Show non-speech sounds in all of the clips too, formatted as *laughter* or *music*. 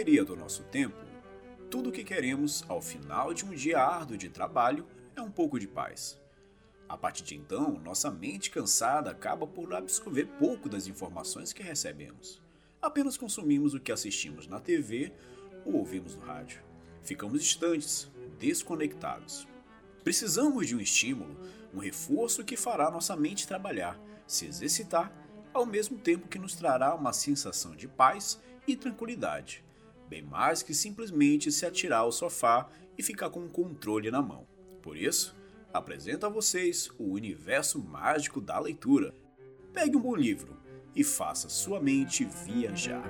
Correria do nosso tempo, tudo o que queremos ao final de um dia árduo de trabalho é um pouco de paz. A partir de então, nossa mente cansada acaba por absorver pouco das informações que recebemos. Apenas consumimos o que assistimos na TV ou ouvimos no rádio. Ficamos distantes, desconectados. Precisamos de um estímulo, um reforço que fará nossa mente trabalhar, se exercitar, ao mesmo tempo que nos trará uma sensação de paz e tranquilidade, bem mais que simplesmente se atirar ao sofá e ficar com o controle na mão. Por isso, apresento a vocês o universo mágico da leitura. Pegue um bom livro e faça sua mente viajar.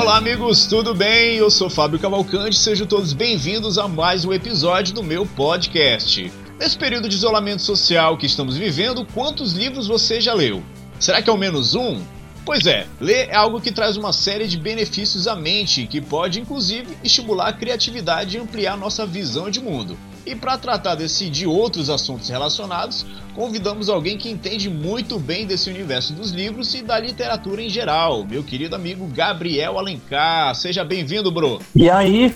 Olá, amigos, tudo bem? Eu sou Fábio Cavalcante, sejam todos bem-vindos a mais um episódio do meu podcast. Nesse período de isolamento social que estamos vivendo, quantos livros você já leu? Será que é ao menos um? Pois é, ler é algo que traz uma série de benefícios à mente, que pode inclusive estimular a criatividade e ampliar nossa visão de mundo. E para tratar desse e de outros assuntos relacionados, convidamos alguém que entende muito bem desse universo dos livros e da literatura em geral, meu querido amigo Gabriel Alencar. Seja bem-vindo, bro. E aí,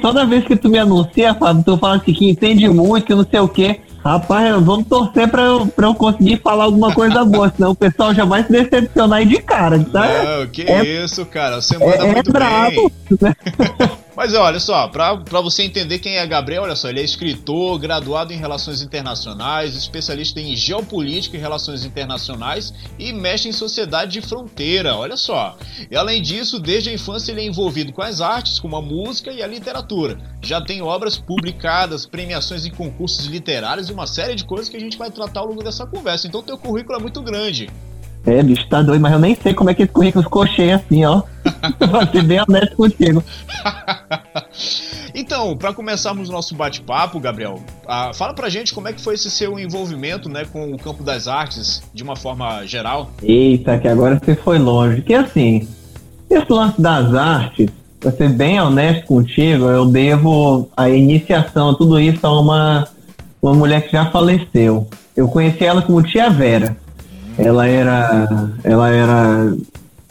toda vez que tu me anuncia, Fábio, tu fala assim que entende muito, que não sei o quê. Rapaz, vamos torcer pra eu, pra eu conseguir falar alguma coisa boa, senão o pessoal já vai se decepcionar aí de cara, tá? Não, que é, isso, cara. Você manda é, muito é bravo. bem. *laughs* Mas olha só, pra você entender quem é Gabriel, olha só, ele é escritor, graduado em Relações Internacionais, especialista em Geopolítica e Relações Internacionais e mestre em Sociedade de Fronteira, olha só. E além disso, desde a infância ele é envolvido com as artes, como a música e a literatura. Já tem obras publicadas, premiações em concursos literários e uma série de coisas que a gente vai tratar ao longo dessa conversa. Então teu currículo é muito grande. É, bicho, tá doido, mas eu nem sei como é que esse currículo ficou cheio assim, ó. *laughs* Vou ser bem honesto contigo. então, para começarmos o nosso bate-papo, Gabriel, uh, fala pra gente como é que foi esse seu envolvimento né, com o campo das artes, de uma forma geral. Eita, que agora você foi longe. Que assim, esse lance das artes, pra ser bem honesto contigo, eu devo a iniciação tudo isso a uma, uma mulher que já faleceu. Eu conheci ela como Tia Vera. Ela era. Ela era.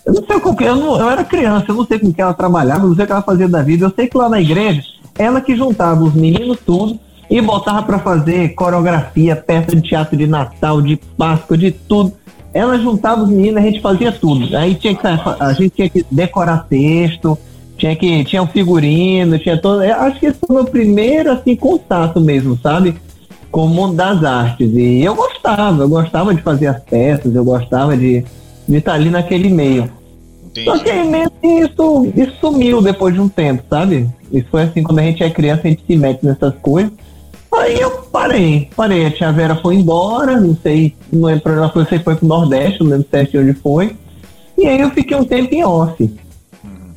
Eu não sei com que. Eu, não, eu era criança, eu não sei com que ela trabalhava, não sei o que ela fazia da vida. Eu sei que lá na igreja, ela que juntava os meninos tudo e botava para fazer coreografia, peça de teatro de Natal, de Páscoa, de tudo. Ela juntava os meninos, a gente fazia tudo. Aí tinha que a gente tinha que decorar texto, tinha que tinha um figurino, tinha todo. Acho que esse foi o meu primeiro assim contato mesmo, sabe? Com o mundo das artes. E eu gostava, eu gostava de fazer as peças, eu gostava de, de estar ali naquele meio. Entendi. Só que isso, isso sumiu depois de um tempo, sabe? Isso foi assim, quando a gente é criança, a gente se mete nessas coisas. Aí eu parei, parei. A tia Vera foi embora, não sei, não lembro, ela foi, foi pro Nordeste, não lembro certo onde foi. E aí eu fiquei um tempo em off.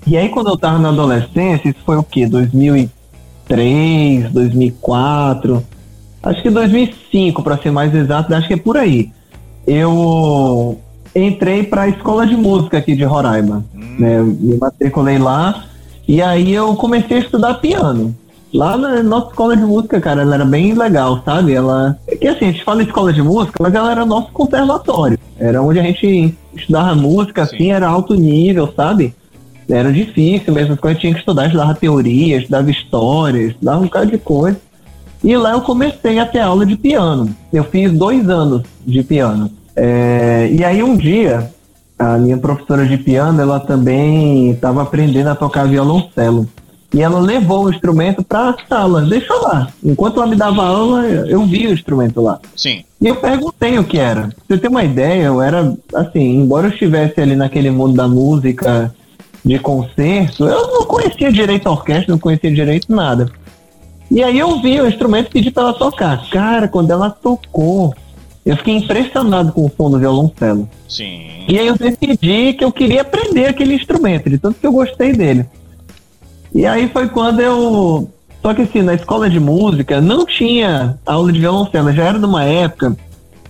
E aí quando eu tava na adolescência, isso foi o quê? 2003, 2004 acho que 2005, para ser mais exato, acho que é por aí. Eu entrei para a escola de música aqui de Roraima, hum. né? Me matriculei lá e aí eu comecei a estudar piano. Lá na nossa escola de música, cara, ela era bem legal, sabe? Ela. É que assim, a gente fala escola de música, mas ela era nosso conservatório. Era onde a gente estudava música, Sim. assim, era alto nível, sabe? Era difícil mesmo, as coisas tinha que estudar, estudava teoria, estudava história, estudava um bocado de coisa. E lá eu comecei a ter aula de piano. Eu fiz dois anos de piano. É, e aí um dia, a minha professora de piano, ela também estava aprendendo a tocar violoncelo. E ela levou o instrumento para a sala, deixou lá. Enquanto ela me dava aula, eu vi o instrumento lá. Sim. E eu perguntei o que era. Pra você ter uma ideia, eu era, assim, embora eu estivesse ali naquele mundo da música, de concerto, eu não conhecia direito a orquestra, não conhecia direito nada. E aí eu vi o instrumento e pedi para ela tocar. Cara, quando ela tocou, eu fiquei impressionado com o som do violoncelo. Sim. E aí eu decidi que eu queria aprender aquele instrumento, de tanto que eu gostei dele. E aí foi quando eu. Só que assim, na escola de música não tinha aula de violoncelo, já era numa época.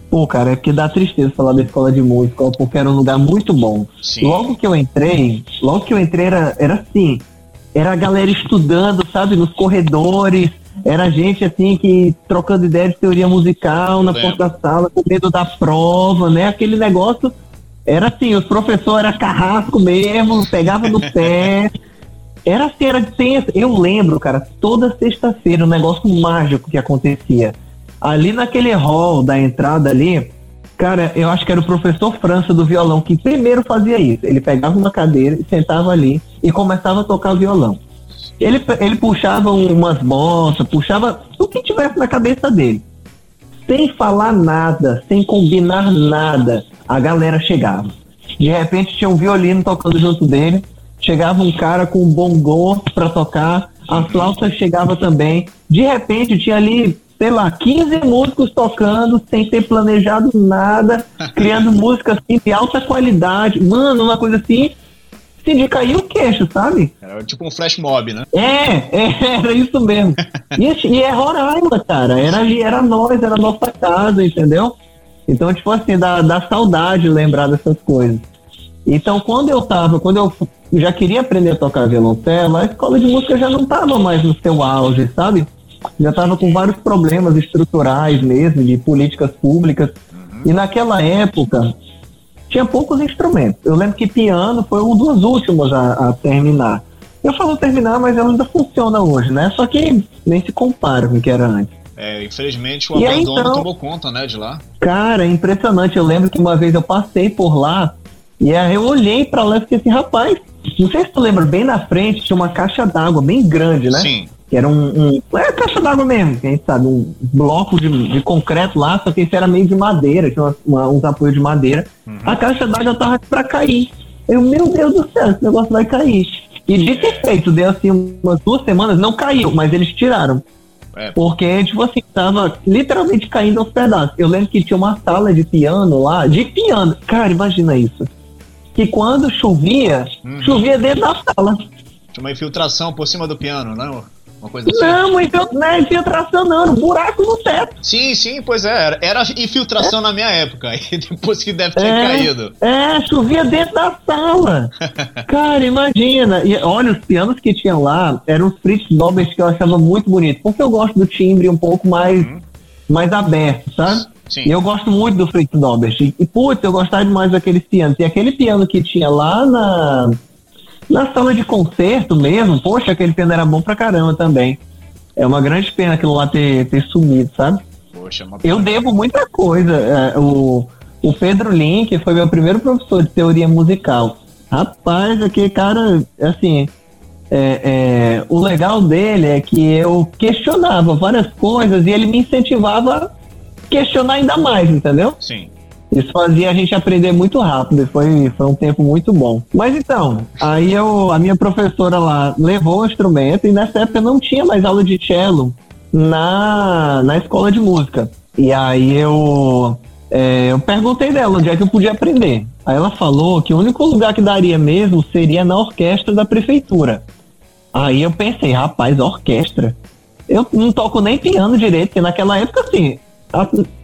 Pô, cara, é porque dá tristeza falar da escola de música, porque era um lugar muito bom. Sim. Logo que eu entrei, logo que eu entrei era, era assim, era a galera estudando, sabe, nos corredores, era gente assim que trocando ideia de teoria musical na porta da sala, com medo da prova, né? Aquele negócio era assim, os professores era carrasco mesmo, pegava no pé. *laughs* Era assim, era tenso. Eu lembro, cara, toda sexta-feira, um negócio mágico que acontecia. Ali naquele hall da entrada ali, cara, eu acho que era o professor França do violão que primeiro fazia isso. Ele pegava uma cadeira e sentava ali e começava a tocar violão. Ele, ele puxava umas bossas, puxava o que tivesse na cabeça dele. Sem falar nada, sem combinar nada, a galera chegava. De repente tinha um violino tocando junto dele, chegava um cara com um bongô para tocar, a flauta chegava também. De repente tinha ali, sei lá, 15 músicos tocando sem ter planejado nada, *laughs* criando música assim de alta qualidade. Mano, uma coisa assim assim, de cair o queixo, sabe? Era tipo um flash mob, né? É, é era isso mesmo. *laughs* e, e é Roraima, cara. Era, era nós, era nossa casa, entendeu? Então, tipo assim, dá, dá saudade lembrar dessas coisas. Então, quando eu tava, quando eu já queria aprender a tocar violoncelo, a escola de música já não tava mais no seu auge, sabe? Já tava com vários problemas estruturais mesmo, de políticas públicas. Uhum. E naquela época, tinha poucos instrumentos. Eu lembro que piano foi um dos últimos a, a terminar. Eu falo terminar, mas ela ainda funciona hoje, né? Só que nem se compara com o que era antes. É, infelizmente o e abandono aí, então, tomou conta, né, de lá. Cara, é impressionante. Eu lembro que uma vez eu passei por lá e aí eu olhei para lá e fiquei assim, rapaz, não sei se tu lembra, bem na frente tinha uma caixa d'água bem grande, né? Sim. Que era um. um é caixa d'água mesmo, que a gente sabe, um bloco de, de concreto lá, só que isso era meio de madeira, tinha uma, uma, uns apoios de madeira. Uhum. A caixa d'água tava para cair. Eu, meu Deus do céu, esse negócio vai cair. E de ter feito, deu assim umas duas semanas, não caiu, mas eles tiraram. É. Porque, tipo assim, tava literalmente caindo aos pedaços. Eu lembro que tinha uma sala de piano lá, de piano. Cara, imagina isso. Que quando chovia, uhum. chovia dentro da sala. Tinha uma infiltração por cima do piano, não? Uma coisa assim? Não, então, não é infiltração, não, era um buraco no teto. Sim, sim, pois é. Era, era infiltração é. na minha época, *laughs* e depois que deve ter é, caído. É, chovia dentro da sala. *laughs* Cara, imagina. E olha, os pianos que tinham lá eram os Fritz Nobels que eu achava muito bonito, porque eu gosto do timbre um pouco mais, uhum. mais aberto, sabe? Sim. E eu gosto muito do Fritz Nobels. E, e putz, eu gostava demais daqueles pianos. E aquele piano que tinha lá na na sala de concerto mesmo, poxa, aquele piano era bom pra caramba também. É uma grande pena aquilo lá ter, ter sumido, sabe? Poxa, uma Eu devo muita coisa. É, o, o Pedro Link foi meu primeiro professor de teoria musical. Rapaz, aquele cara, assim, é, é, o legal dele é que eu questionava várias coisas e ele me incentivava a questionar ainda mais, entendeu? Sim. Isso fazia a gente aprender muito rápido, foi, foi um tempo muito bom. Mas então, aí eu, a minha professora lá levou o instrumento e nessa época não tinha mais aula de cello na, na escola de música. E aí eu, é, eu perguntei dela onde é que eu podia aprender. Aí ela falou que o único lugar que daria mesmo seria na orquestra da prefeitura. Aí eu pensei, rapaz, orquestra. Eu não toco nem piano direito, porque naquela época, assim,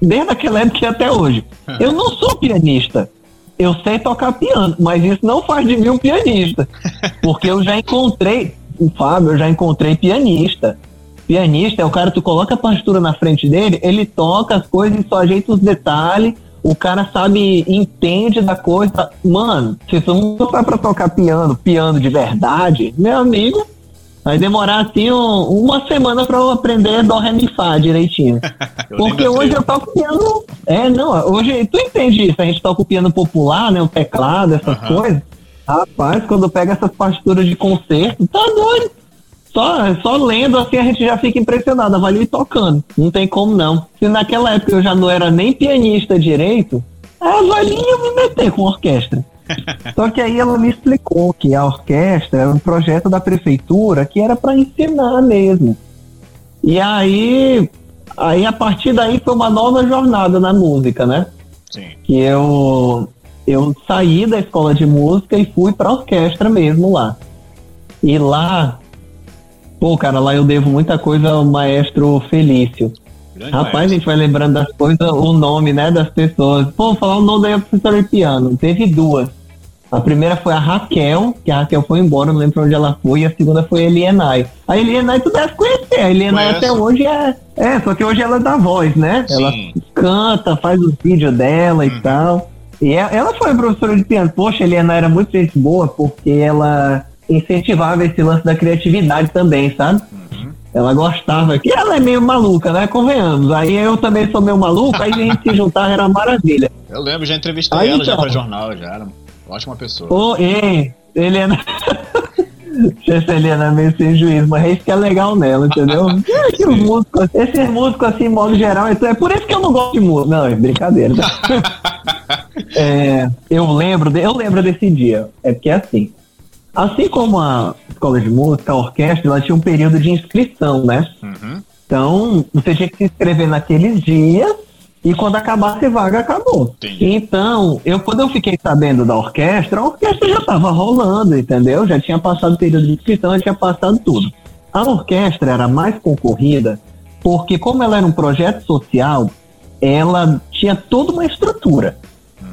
desde aquela época até hoje. Eu não sou pianista. Eu sei tocar piano, mas isso não faz de mim um pianista. *laughs* Porque eu já encontrei, o Fábio, eu já encontrei pianista. Pianista é o cara, tu coloca a partitura na frente dele, ele toca as coisas e só ajeita os detalhes. O cara sabe, entende da coisa. Mano, se tu não for pra tocar piano, piano de verdade, meu amigo, Vai demorar assim um, uma semana para eu aprender Dó Ré Mi Fá direitinho. *laughs* Porque hoje eu toco piano. É, não, hoje tu entende isso, a gente toca o piano popular, né? O teclado, essas uhum. coisas. Rapaz, quando pega essas partituras de concerto, tá doido. Só, só lendo assim a gente já fica impressionado, vai ali tocando. Não tem como não. Se naquela época eu já não era nem pianista direito, ah, vai ali eu me meter com orquestra. Só que aí ela me explicou que a orquestra era um projeto da prefeitura que era para ensinar mesmo. E aí, aí a partir daí foi uma nova jornada na música, né? Sim. Que eu eu saí da escola de música e fui para orquestra mesmo lá. E lá, pô, cara, lá eu devo muita coisa ao maestro Felício. Grande Rapaz, maestro. a gente vai lembrando das coisas, o nome, né, das pessoas. Pô, falar o nome da professora de piano. Teve duas. A primeira foi a Raquel, que a Raquel foi embora, não lembro pra onde ela foi, e a segunda foi a Elienay. A Elienay tu deve conhecer, a Elienay até hoje é. É, só que hoje ela dá voz, né? Sim. Ela canta, faz os vídeos dela hum. e tal. E ela foi professora de piano. Poxa, a Elienay era muito gente boa, porque ela incentivava esse lance da criatividade também, sabe? Uhum. Ela gostava, que ela é meio maluca, né? Convenhamos. Aí eu também sou meio maluco, aí a gente se juntar era maravilha. Eu lembro, já entrevistei aí, ela então, já pra jornal, já era ótima pessoa. Ô, oh, ei, Helena. *laughs* Essa Helena é meio sem juízo, mas é isso que é legal nela, entendeu? *laughs* é que os músicos, esses músicos assim, em modo geral, então é por isso que eu não gosto de música. Não, é brincadeira. *laughs* é, eu lembro, eu lembro desse dia. É porque assim, Assim como a escola de música, a orquestra, ela tinha um período de inscrição, né? Uhum. Então, você tinha que se inscrever naqueles dias e quando acabasse a vaga, acabou. Entendi. Então, eu quando eu fiquei sabendo da orquestra, a orquestra já estava rolando, entendeu? Já tinha passado o período de inscrição, já tinha passado tudo. A orquestra era mais concorrida porque, como ela era um projeto social, ela tinha toda uma estrutura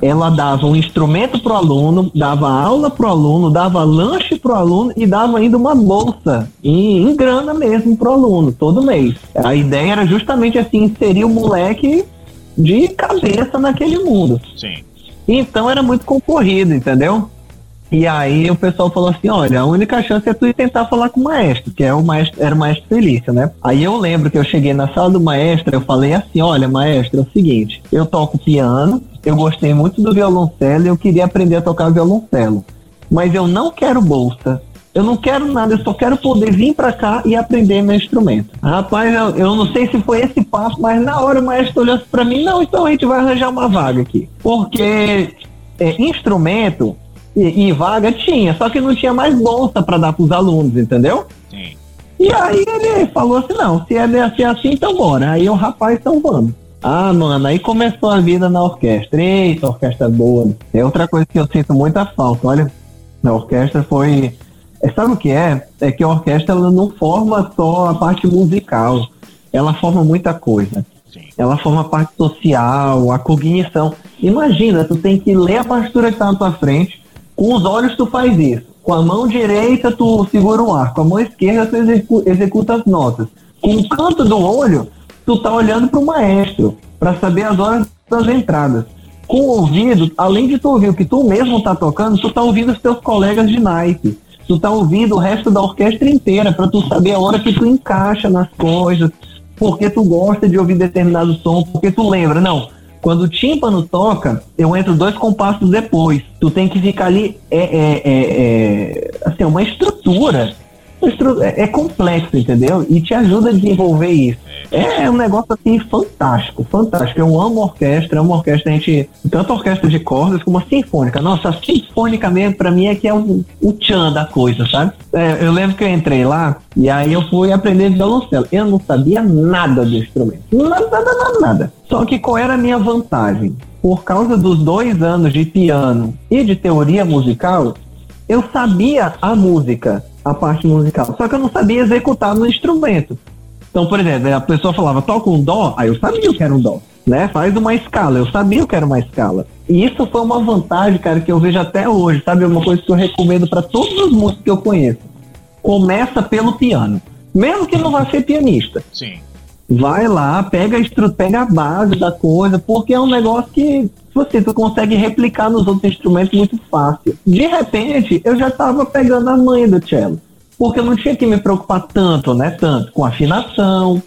ela dava um instrumento para o aluno, dava aula para o aluno, dava lanche para o aluno e dava ainda uma bolsa em, em grana mesmo para o aluno, todo mês. A ideia era justamente assim, inserir o moleque de cabeça naquele mundo. Sim. Então era muito concorrido, entendeu? E aí o pessoal falou assim, olha, a única chance é tu ir tentar falar com o maestro, que é o maestro, era o maestro Felício, né? Aí eu lembro que eu cheguei na sala do maestro, eu falei assim, olha, maestro, é o seguinte, eu toco piano, eu gostei muito do violoncelo e eu queria aprender a tocar violoncelo. Mas eu não quero bolsa. Eu não quero nada, eu só quero poder vir para cá e aprender meu instrumento. Rapaz, eu, eu, não sei se foi esse passo, mas na hora o maestro olhou para mim, não, então a gente vai arranjar uma vaga aqui. Porque é, instrumento e, e, vaga tinha, só que não tinha mais bolsa para dar para os alunos, entendeu? Sim. E aí ele falou assim, não, se é, se é assim, então bora. Aí o rapaz, então vamos. Ah, mano, aí começou a vida na orquestra. Eita, orquestra boa. É outra coisa que eu sinto muita falta. Olha, na orquestra foi. É, sabe o que é? É que a orquestra ela não forma só a parte musical. Ela forma muita coisa. Sim. Ela forma a parte social, a cognição. Imagina, tu tem que ler a partitura que está na tua frente, com os olhos tu faz isso. Com a mão direita tu segura o ar, com a mão esquerda tu execu executa as notas. Com o canto do olho, tu tá olhando para o maestro, para saber as horas das entradas. Com o ouvido, além de tu ouvir o que tu mesmo tá tocando, tu tá ouvindo os teus colegas de naipe. Tu tá ouvindo o resto da orquestra inteira, para tu saber a hora que tu encaixa nas coisas, porque tu gosta de ouvir determinado som, porque tu lembra, não, quando o tímpano toca, eu entro dois compassos depois. Tu tem que ficar ali, é, é, é, é assim, uma estrutura. É, é complexo, entendeu? E te ajuda a desenvolver isso. É, é um negócio assim fantástico, fantástico. Eu amo orquestra, amo orquestra, a gente. Tanto orquestra de cordas como a sinfônica. Nossa, a sinfônica mesmo, pra mim, é que é o, o tchan da coisa, sabe? É, eu lembro que eu entrei lá e aí eu fui aprender violoncelo. Eu não sabia nada do instrumento. Nada, nada, nada, nada. Só que qual era a minha vantagem? Por causa dos dois anos de piano e de teoria musical, eu sabia a música, a parte musical. Só que eu não sabia executar no instrumento. Então, por exemplo, a pessoa falava, toca um dó, aí eu sabia que era um dó. Né? Faz uma escala, eu sabia que era uma escala. E isso foi uma vantagem, cara, que eu vejo até hoje, sabe? Uma coisa que eu recomendo para todos os músicos que eu conheço. Começa pelo piano. Mesmo que não vá ser pianista. Sim. Vai lá, pega a, pega a base da coisa, porque é um negócio que você tu consegue replicar nos outros instrumentos muito fácil. De repente, eu já estava pegando a manha do cello porque eu não tinha que me preocupar tanto, né? Tanto com afinação,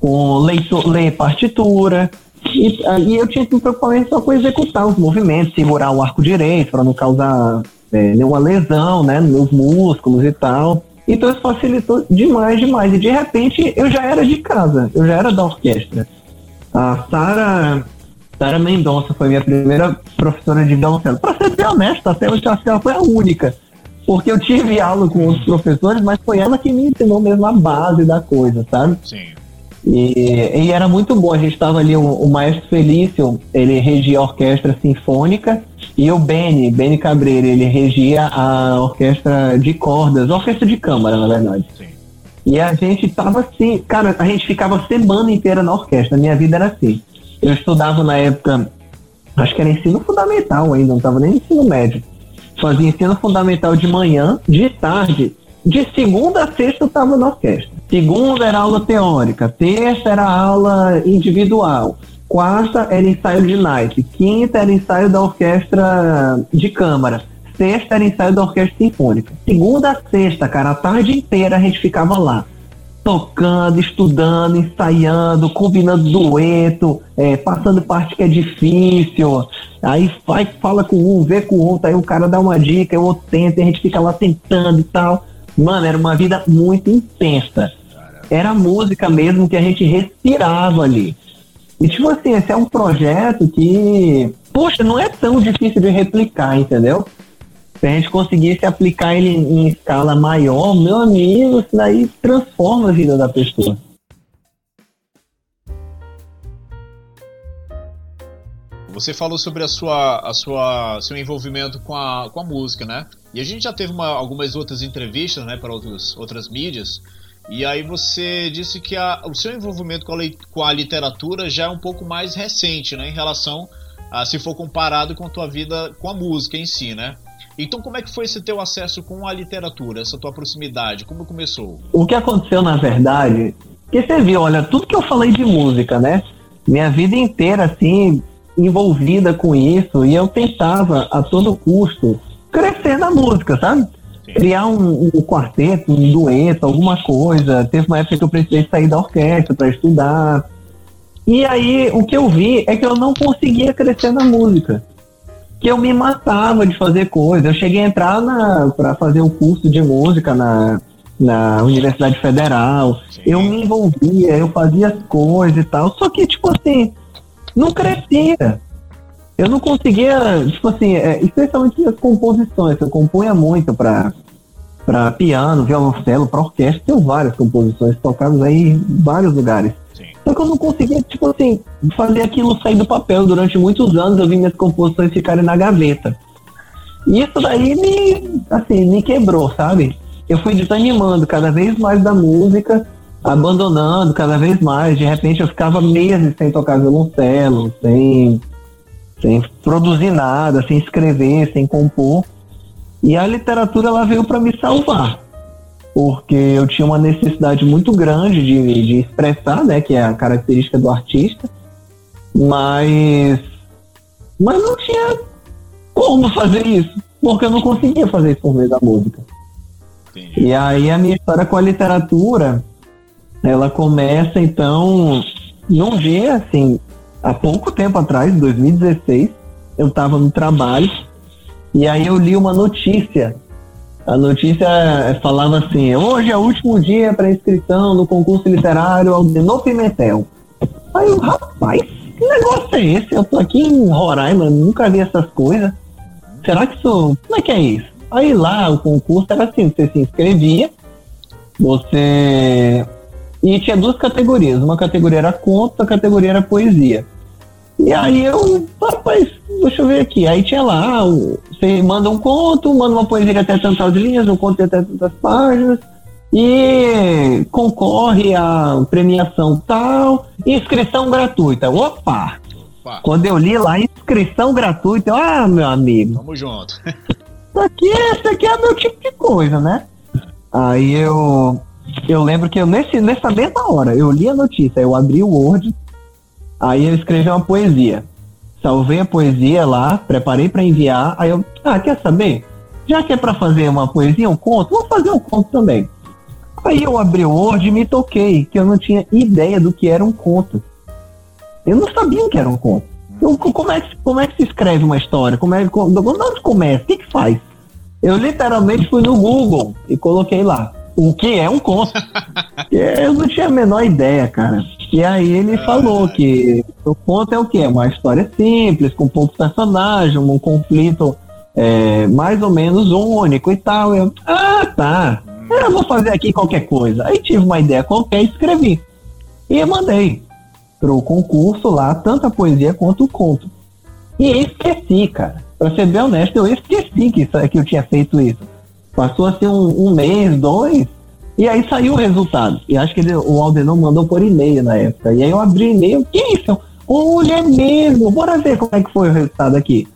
com leitor, ler partitura. E, e eu tinha que me preocupar só com executar os movimentos, segurar o arco direito para não causar é, nenhuma lesão, né? Nos músculos e tal. Então isso facilitou demais, demais. E de repente eu já era de casa, eu já era da orquestra. A Sara Sara Mendonça foi minha primeira professora de violoncelo. Para ser bem honesto, até hoje acho que ela foi a única porque eu tive aula com outros professores, mas foi ela que me ensinou mesmo a base da coisa, sabe? Sim. E, e era muito bom, a gente estava ali, o, o, maestro Felício, ele regia a orquestra sinfônica, e o Beni, Beni Cabreira, ele regia a orquestra de cordas, a orquestra de câmara, na verdade. Sim. E a gente tava assim, cara, a gente ficava semana inteira na orquestra. Minha vida era assim. Eu estudava na época, acho que era ensino fundamental ainda, não tava nem ensino médio. Fazia ensino fundamental de manhã, de tarde. De segunda a sexta eu tava na orquestra. Segunda era aula teórica, terça era aula individual, quarta era ensaio de night, quinta era ensaio da orquestra de câmara sexta era ensaio da orquestra sinfônica. Segunda a sexta, cara, a tarde inteira a gente ficava lá. Tocando, estudando, ensaiando, combinando dueto, é, passando parte que é difícil. Aí vai, fala com um, vê com o outro, aí o cara dá uma dica, o outro tenta, e a gente fica lá tentando e tal. Mano, era uma vida muito intensa. Era música mesmo que a gente respirava ali. E tipo assim, esse é um projeto que, poxa, não é tão difícil de replicar, entendeu? Se a gente conseguisse aplicar ele em escala maior, meu amigo, isso daí transforma a vida da pessoa. Você falou sobre a sua, a sua, seu envolvimento com a, com a música, né? E a gente já teve uma, algumas outras entrevistas, né, para outros, outras mídias. E aí você disse que a, o seu envolvimento com a, com a literatura já é um pouco mais recente, né, em relação a se for comparado com a tua vida com a música em si, né? Então, como é que foi esse teu acesso com a literatura, essa tua proximidade? Como começou? O que aconteceu, na verdade, que você viu, olha, tudo que eu falei de música, né? Minha vida inteira, assim, envolvida com isso, e eu tentava, a todo custo, crescer na música, sabe? Sim. Criar um, um, quarteto, um dueto, alguma coisa. Teve uma época que eu precisei sair da orquestra para estudar. E aí, o que eu vi é que eu não conseguia crescer na música que eu me matava de fazer coisas. Eu cheguei a entrar para fazer o curso de música na, na Universidade Federal. Sim. Eu me envolvia, eu fazia as coisas e tal. Só que, tipo assim, não crescia. Eu não conseguia, tipo assim, é, especialmente as composições. Eu compunha muito para para piano, violoncelo, para orquestra. Tenho várias composições tocadas aí em vários lugares. Só que eu não conseguia, tipo assim, fazer aquilo sair do papel. Durante muitos anos eu vi minhas composições ficarem na gaveta. E isso daí me, assim, me quebrou, sabe? Eu fui desanimando cada vez mais da música, abandonando cada vez mais. De repente eu ficava meses sem tocar violoncelo, sem, sem produzir nada, sem escrever, sem compor. E a literatura ela veio para me salvar porque eu tinha uma necessidade muito grande de, de expressar, né, que é a característica do artista, mas, mas não tinha como fazer isso, porque eu não conseguia fazer isso por meio da música. Entendi. E aí a minha história com a literatura, ela começa então num dia assim, há pouco tempo atrás, 2016, eu estava no trabalho e aí eu li uma notícia a notícia falava assim: hoje é o último dia para inscrição no concurso literário Aldenor Pimentel. Aí eu, rapaz, que negócio é esse? Eu tô aqui em Roraima, nunca vi essas coisas. Será que isso. Como é que é isso? Aí lá o concurso era assim: você se inscrevia, você. E tinha duas categorias. Uma categoria era conto, a categoria era poesia. E aí eu, rapaz, deixa eu ver aqui. Aí tinha lá, você manda um conto, manda uma poesia até tantas linhas, um conto até tantas páginas, e concorre a premiação tal, inscrição gratuita. Opa! Opa. Quando eu li lá, inscrição gratuita, ah, meu amigo. Tamo junto. *laughs* isso aqui, isso aqui é meu tipo de coisa, né? Aí eu, eu lembro que eu, nesse, nessa mesma hora, eu li a notícia, eu abri o Word, Aí eu escrevi uma poesia. Salvei a poesia lá, preparei para enviar. Aí eu, ah, quer saber? Já que é para fazer uma poesia, um conto, vou fazer um conto também. Aí eu abri o Word e me toquei, que eu não tinha ideia do que era um conto. Eu não sabia o que era um conto. Eu, como, é que, como é que se escreve uma história? Como é, como, onde começa? O que, que faz? Eu literalmente fui no Google e coloquei lá o que é um conto. *laughs* eu não tinha a menor ideia, cara. E aí ele ah, falou que o conto é o quê? Uma história simples, com poucos personagens, um conflito é, mais ou menos único e tal. Eu, ah, tá. Eu vou fazer aqui qualquer coisa. Aí tive uma ideia qualquer e escrevi. E mandei pro concurso lá, tanto a poesia quanto o conto. E esqueci, cara. Pra ser bem honesto, eu esqueci que, isso, que eu tinha feito isso. Passou assim um, um mês, dois, E aí saiu o resultado. E acho que ele, o Aldenon mandou por e-mail na época. E aí eu abri e-mail, que isso? Olha é mesmo, bora ver como é que foi o resultado aqui.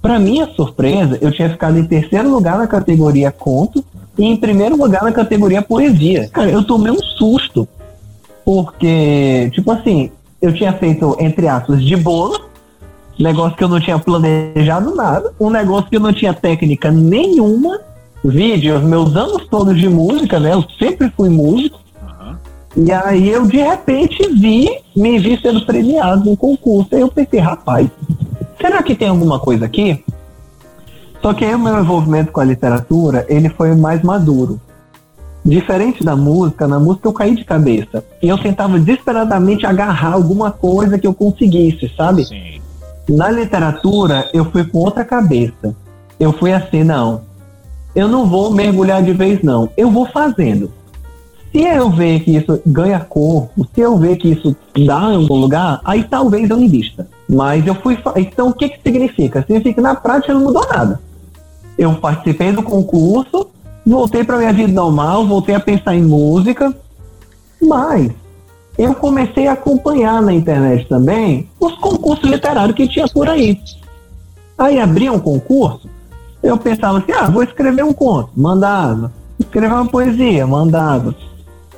Para minha surpresa, eu tinha ficado em terceiro lugar na categoria conto e em primeiro lugar na categoria poesia. Cara, eu tomei um susto. Porque, tipo assim, eu tinha feito, entre aspas, de bolo, negócio que eu não tinha planejado nada, um negócio que eu não tinha técnica nenhuma, vídeos, meus anos todos de música, né? Eu sempre fui músico. E aí eu de repente vi, me vi sendo premiado no concurso. Aí eu pensei, rapaz, será que tem alguma coisa aqui? Só que aí o meu envolvimento com a literatura, ele foi mais maduro. Diferente da música, na música eu caí de cabeça. E eu tentava desesperadamente agarrar alguma coisa que eu conseguisse, sabe? Sim. Na literatura, eu fui com outra cabeça. Eu fui assim, não. Eu não vou mergulhar de vez, não. Eu vou fazendo. Se eu ver que isso ganha corpo, se eu ver que isso dá em algum lugar, aí talvez eu invista. Mas eu fui. Então, o que, que significa? Significa que na prática não mudou nada. Eu participei do concurso, voltei para minha vida normal, voltei a pensar em música, mas eu comecei a acompanhar na internet também os concursos literários que tinha por aí. Aí abria um concurso, eu pensava assim, ah, vou escrever um conto, mandava. Escrever uma poesia, mandava.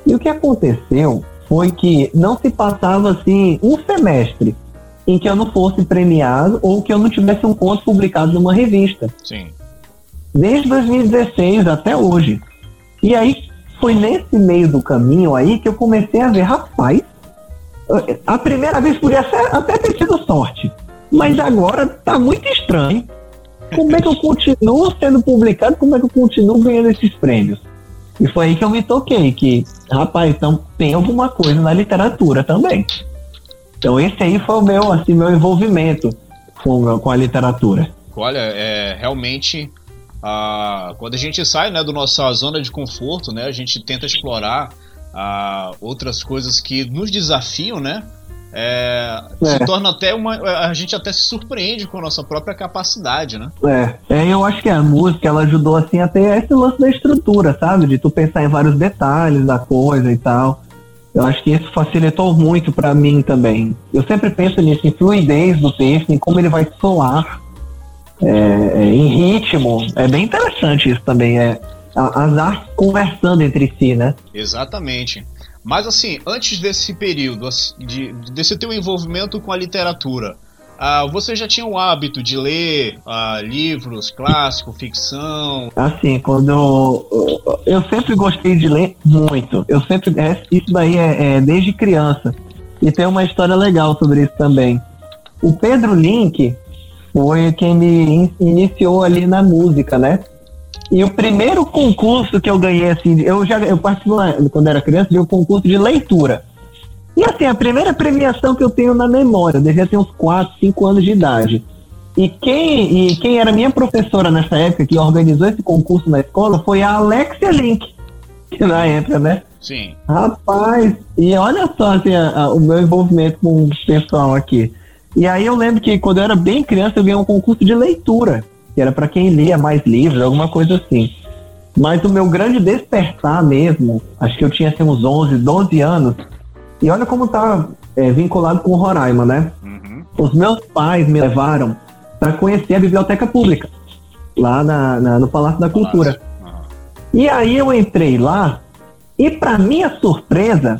E o que aconteceu foi que não se passava assim um semestre em que eu não fosse premiado ou que eu não tivesse um conto publicado numa revista. Sim. Desde 2016 até hoje. E aí foi nesse meio do caminho aí que eu comecei a ver, rapaz, a primeira vez podia ser, até ter sido sorte. Mas agora tá muito estranho. Como é que eu continuo sendo publicado? Como é que eu continuo ganhando esses prêmios? E foi aí que eu me toquei, que, rapaz, então tem alguma coisa na literatura também. Então esse aí foi o meu, assim, meu envolvimento com, com a literatura. Olha, é realmente quando a gente sai né, do nossa zona de conforto, né, a gente tenta explorar ah, outras coisas que nos desafiam, né? É, é. se torna até uma. A gente até se surpreende com a nossa própria capacidade, né? É, é, eu acho que a música ela ajudou assim até esse lance da estrutura, sabe? De tu pensar em vários detalhes da coisa e tal. Eu acho que isso facilitou muito para mim também. Eu sempre penso nisso, em fluidez do texto, em como ele vai soar, é, é, em ritmo. É bem interessante isso também. É, as artes conversando entre si, né? Exatamente. Mas assim, antes desse período, de, desse teu envolvimento com a literatura, uh, você já tinha o hábito de ler uh, livros clássicos, ficção? Assim, quando eu, eu, sempre gostei de ler muito. Eu sempre é, isso daí é, é, desde criança. E tem uma história legal sobre isso também. O Pedro Link foi quem me iniciou ali na música, né? E o primeiro concurso que eu ganhei, assim, eu já eu participei quando era criança de um concurso de leitura. E assim, a primeira premiação que eu tenho na memória, eu devia ter uns 4, 5 anos de idade. E quem, e quem era minha professora nessa época, que organizou esse concurso na escola, foi a Alexia Link, na época, né? Sim. Rapaz, e olha só assim, a, a, o meu envolvimento com o pessoal aqui. E aí eu lembro que quando eu era bem criança, eu ganhei um concurso de leitura que era para quem lia mais livros, alguma coisa assim. Mas o meu grande despertar mesmo, acho que eu tinha assim, uns 11, 12 anos, e olha como tá é, vinculado com o Roraima, né? Uhum. Os meus pais me levaram para conhecer a biblioteca pública, lá na, na no Palácio da Cultura. Uhum. E aí eu entrei lá, e para minha surpresa,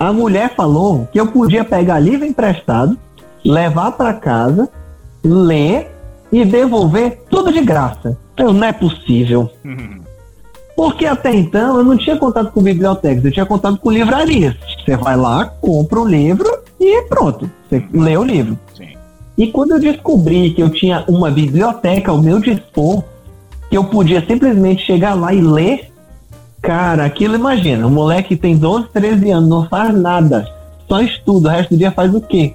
a mulher falou que eu podia pegar livro emprestado, levar para casa, ler e devolver tudo de graça. Eu, não é possível. Porque até então eu não tinha contato com bibliotecas, eu tinha contato com livrarias. Você vai lá, compra um livro e pronto, você lê o livro. Sim. E quando eu descobri que eu tinha uma biblioteca ao meu dispor, que eu podia simplesmente chegar lá e ler, cara, aquilo imagina, um moleque tem 12, 13 anos, não faz nada, só estuda, o resto do dia faz o quê?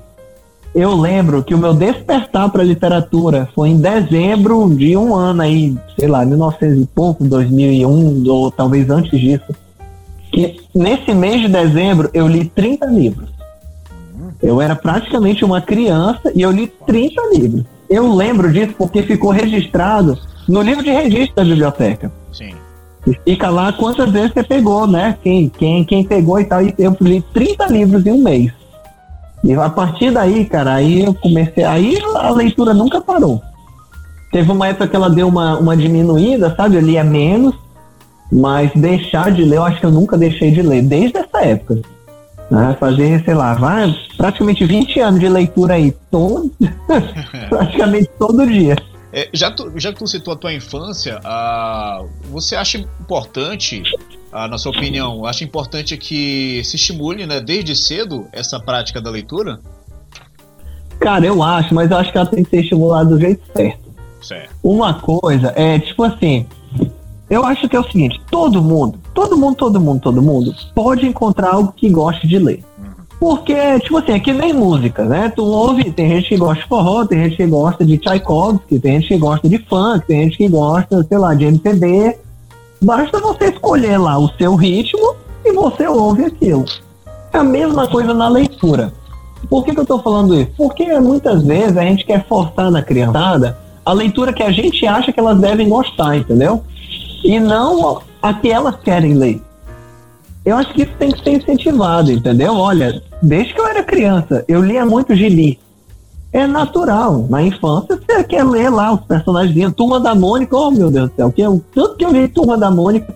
Eu lembro que o meu despertar para literatura foi em dezembro de um ano aí, sei lá, 1900 e pouco, 2001, ou talvez antes disso. Que nesse mês de dezembro eu li 30 livros. Eu era praticamente uma criança e eu li 30 livros. Eu lembro disso porque ficou registrado no livro de registro da biblioteca. Sim. fica lá quantas vezes você pegou, né? Quem, quem, quem pegou e tal. E eu li 30 livros em um mês. E a partir daí, cara, aí eu comecei. Aí a leitura nunca parou. Teve uma época que ela deu uma, uma diminuída, sabe? Eu lia menos, mas deixar de ler, eu acho que eu nunca deixei de ler, desde essa época. Né? Fazer, sei lá, vai, praticamente 20 anos de leitura aí, todo, *laughs* praticamente todo dia. É, já, tu, já que tu citou a tua infância, uh, você acha importante, uh, na sua opinião, acha importante que se estimule né, desde cedo essa prática da leitura? Cara, eu acho, mas eu acho que ela tem que ser estimulada do jeito certo. certo. Uma coisa é, tipo assim, eu acho que é o seguinte, todo mundo, todo mundo, todo mundo, todo mundo pode encontrar algo que goste de ler. Porque, tipo assim, é que nem música, né? Tu ouve, tem gente que gosta de forró, tem gente que gosta de Tchaikovsky, tem gente que gosta de funk, tem gente que gosta, sei lá, de MPB. Basta você escolher lá o seu ritmo e você ouve aquilo. É a mesma coisa na leitura. Por que, que eu tô falando isso? Porque muitas vezes a gente quer forçar na criançada a leitura que a gente acha que elas devem gostar, entendeu? E não a que elas querem ler. Eu acho que isso tem que ser incentivado, entendeu? Olha, desde que eu era criança, eu lia muito gibi. É natural. Na infância, você quer ler lá os personagens. Turma da Mônica, oh meu Deus do céu, que eu, tanto que eu li Turma da Mônica.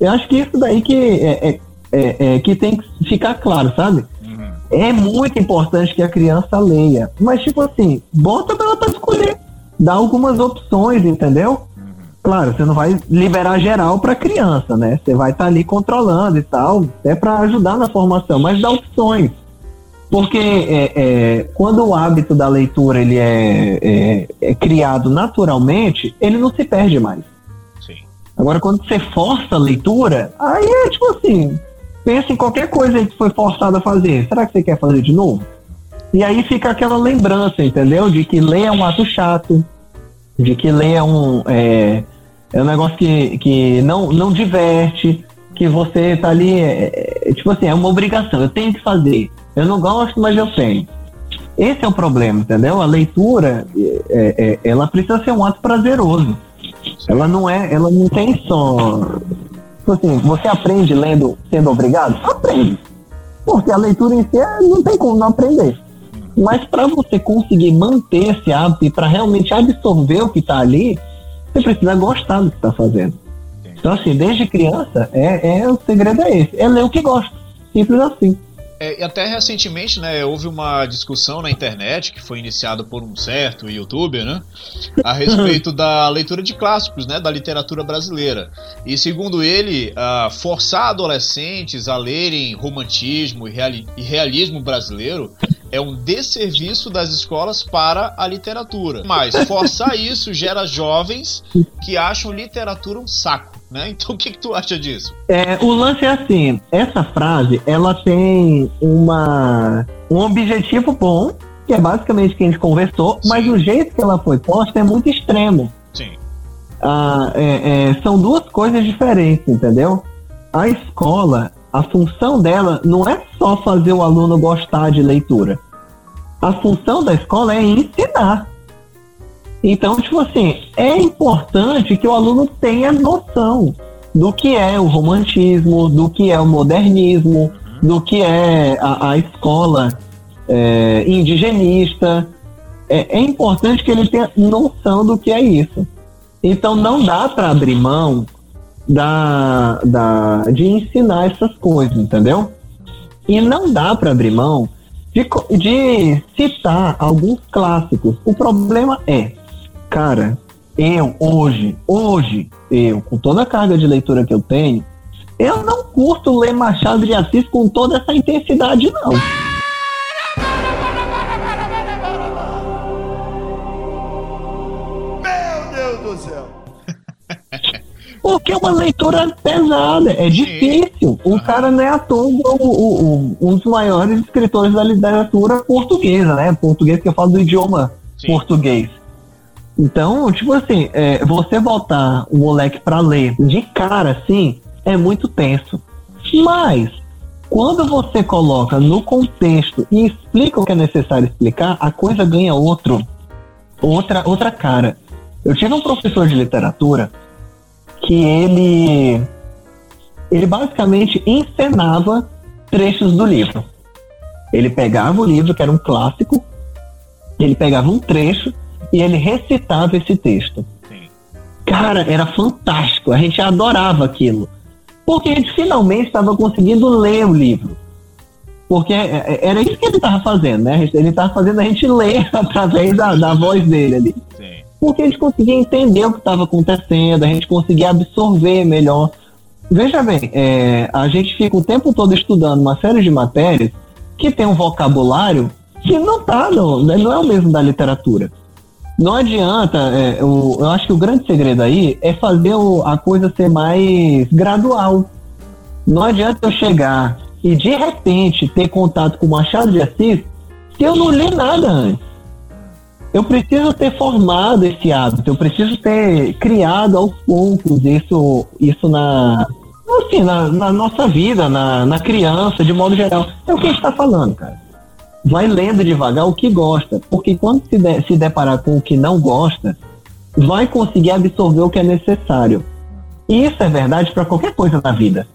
Eu acho que isso daí que, é, é, é, é que tem que ficar claro, sabe? Uhum. É muito importante que a criança leia. Mas, tipo assim, bota pra ela pra escolher. Dá algumas opções, entendeu? Claro, você não vai liberar geral para criança, né? Você vai estar tá ali controlando e tal, até para ajudar na formação, mas dá opções. Porque é, é, quando o hábito da leitura ele é, é, é, criado naturalmente, ele não se perde mais. Sim. Agora, quando você força a leitura, aí é tipo assim, pensa em qualquer coisa que foi forçado a fazer. Será que você quer fazer de novo? E aí fica aquela lembrança, entendeu? De que ler é um ato chato, de que ler é um, é, é um negócio que, que não, não diverte, que você tá ali, é, é, tipo assim, é uma obrigação, eu tenho que fazer. Eu não gosto, mas eu tenho. Esse é o problema, entendeu? A leitura, é, é, ela precisa ser um ato prazeroso. Ela não é, ela não tem só. Tipo assim, você aprende lendo sendo obrigado? Aprende. Porque a leitura em si é, não tem como não aprender. Mas para você conseguir manter esse hábito e para realmente absorver o que está ali, você precisa gostar do que está fazendo. Então, assim, desde criança, é, é, o segredo é esse: é ler o que gosta. Simples assim. É, e até recentemente, né, houve uma discussão na internet que foi iniciada por um certo youtuber, né, a respeito *laughs* da leitura de clássicos, né, da literatura brasileira. E segundo ele, uh, forçar adolescentes a lerem romantismo e, reali e realismo brasileiro é um desserviço das escolas para a literatura. Mas forçar isso gera jovens que acham literatura um saco, né? *laughs* Então o que, que tu acha disso? É, o lance é assim, essa frase, ela tem uma um objetivo bom, que é basicamente o que a gente conversou, Sim. mas o jeito que ela foi posta é muito extremo. Sim. Ah, é, é, são duas coisas diferentes, entendeu? A escola, a função dela não é só fazer o aluno gostar de leitura. A função da escola é ensinar. Então, tipo assim, é importante que o aluno tenha noção do que é o romantismo, do que é o modernismo, do que é a, a escola é, indigenista. É, é importante que ele tenha noção do que é isso. Então, não dá para abrir mão da, da, de ensinar essas coisas, entendeu? E não dá para abrir mão de, de citar alguns clássicos. O problema é, cara, eu hoje, hoje, eu, com toda a carga de leitura que eu tenho, eu não curto ler Machado de Assis com toda essa intensidade, não. *laughs* Porque é uma leitura pesada, é difícil. O cara não é à toa o, o, o, um dos maiores escritores da literatura portuguesa, né? Português que eu falo do idioma Sim. português. Então, tipo assim, é, você botar o moleque para ler de cara assim é muito tenso. Mas quando você coloca no contexto e explica o que é necessário explicar, a coisa ganha outro, outra, outra cara. Eu tive um professor de literatura que ele ele basicamente encenava trechos do livro. Ele pegava o livro, que era um clássico, ele pegava um trecho e ele recitava esse texto. Sim. Cara, era fantástico, a gente adorava aquilo. Porque a gente finalmente estava conseguindo ler o livro. Porque é, é, era isso que ele estava fazendo, né? Ele estava fazendo a gente ler *laughs* através da, da voz dele ali. Sim. Porque a gente conseguia entender o que estava acontecendo, a gente conseguia absorver melhor. Veja bem, é, a gente fica o tempo todo estudando uma série de matérias que tem um vocabulário que não tá, não, né? não é o mesmo da literatura. Não adianta, é, o, eu acho que o grande segredo aí é fazer o, a coisa ser mais gradual. Não adianta eu chegar e de repente ter contato com Machado de Assis se eu não li nada antes. Eu preciso ter formado esse hábito, eu preciso ter criado aos poucos isso, isso na, assim, na, na nossa vida, na, na criança, de modo geral. É o que a gente está falando, cara. Vai lendo devagar o que gosta, porque quando se, de, se deparar com o que não gosta, vai conseguir absorver o que é necessário. E isso é verdade para qualquer coisa na vida.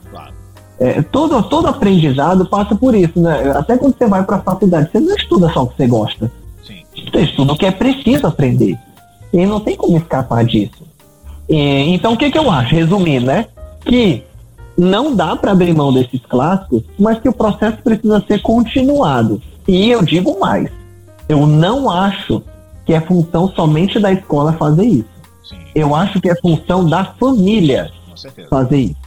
É, todo, todo aprendizado passa por isso, né? Até quando você vai para a faculdade, você não estuda só o que você gosta. Sim. Você estuda o que é preciso aprender. E não tem como escapar disso. E, então, o que, que eu acho? Resumindo, né? Que não dá para abrir mão desses clássicos, mas que o processo precisa ser continuado. E eu digo mais: eu não acho que é função somente da escola fazer isso. Sim. Eu acho que é função da família fazer isso.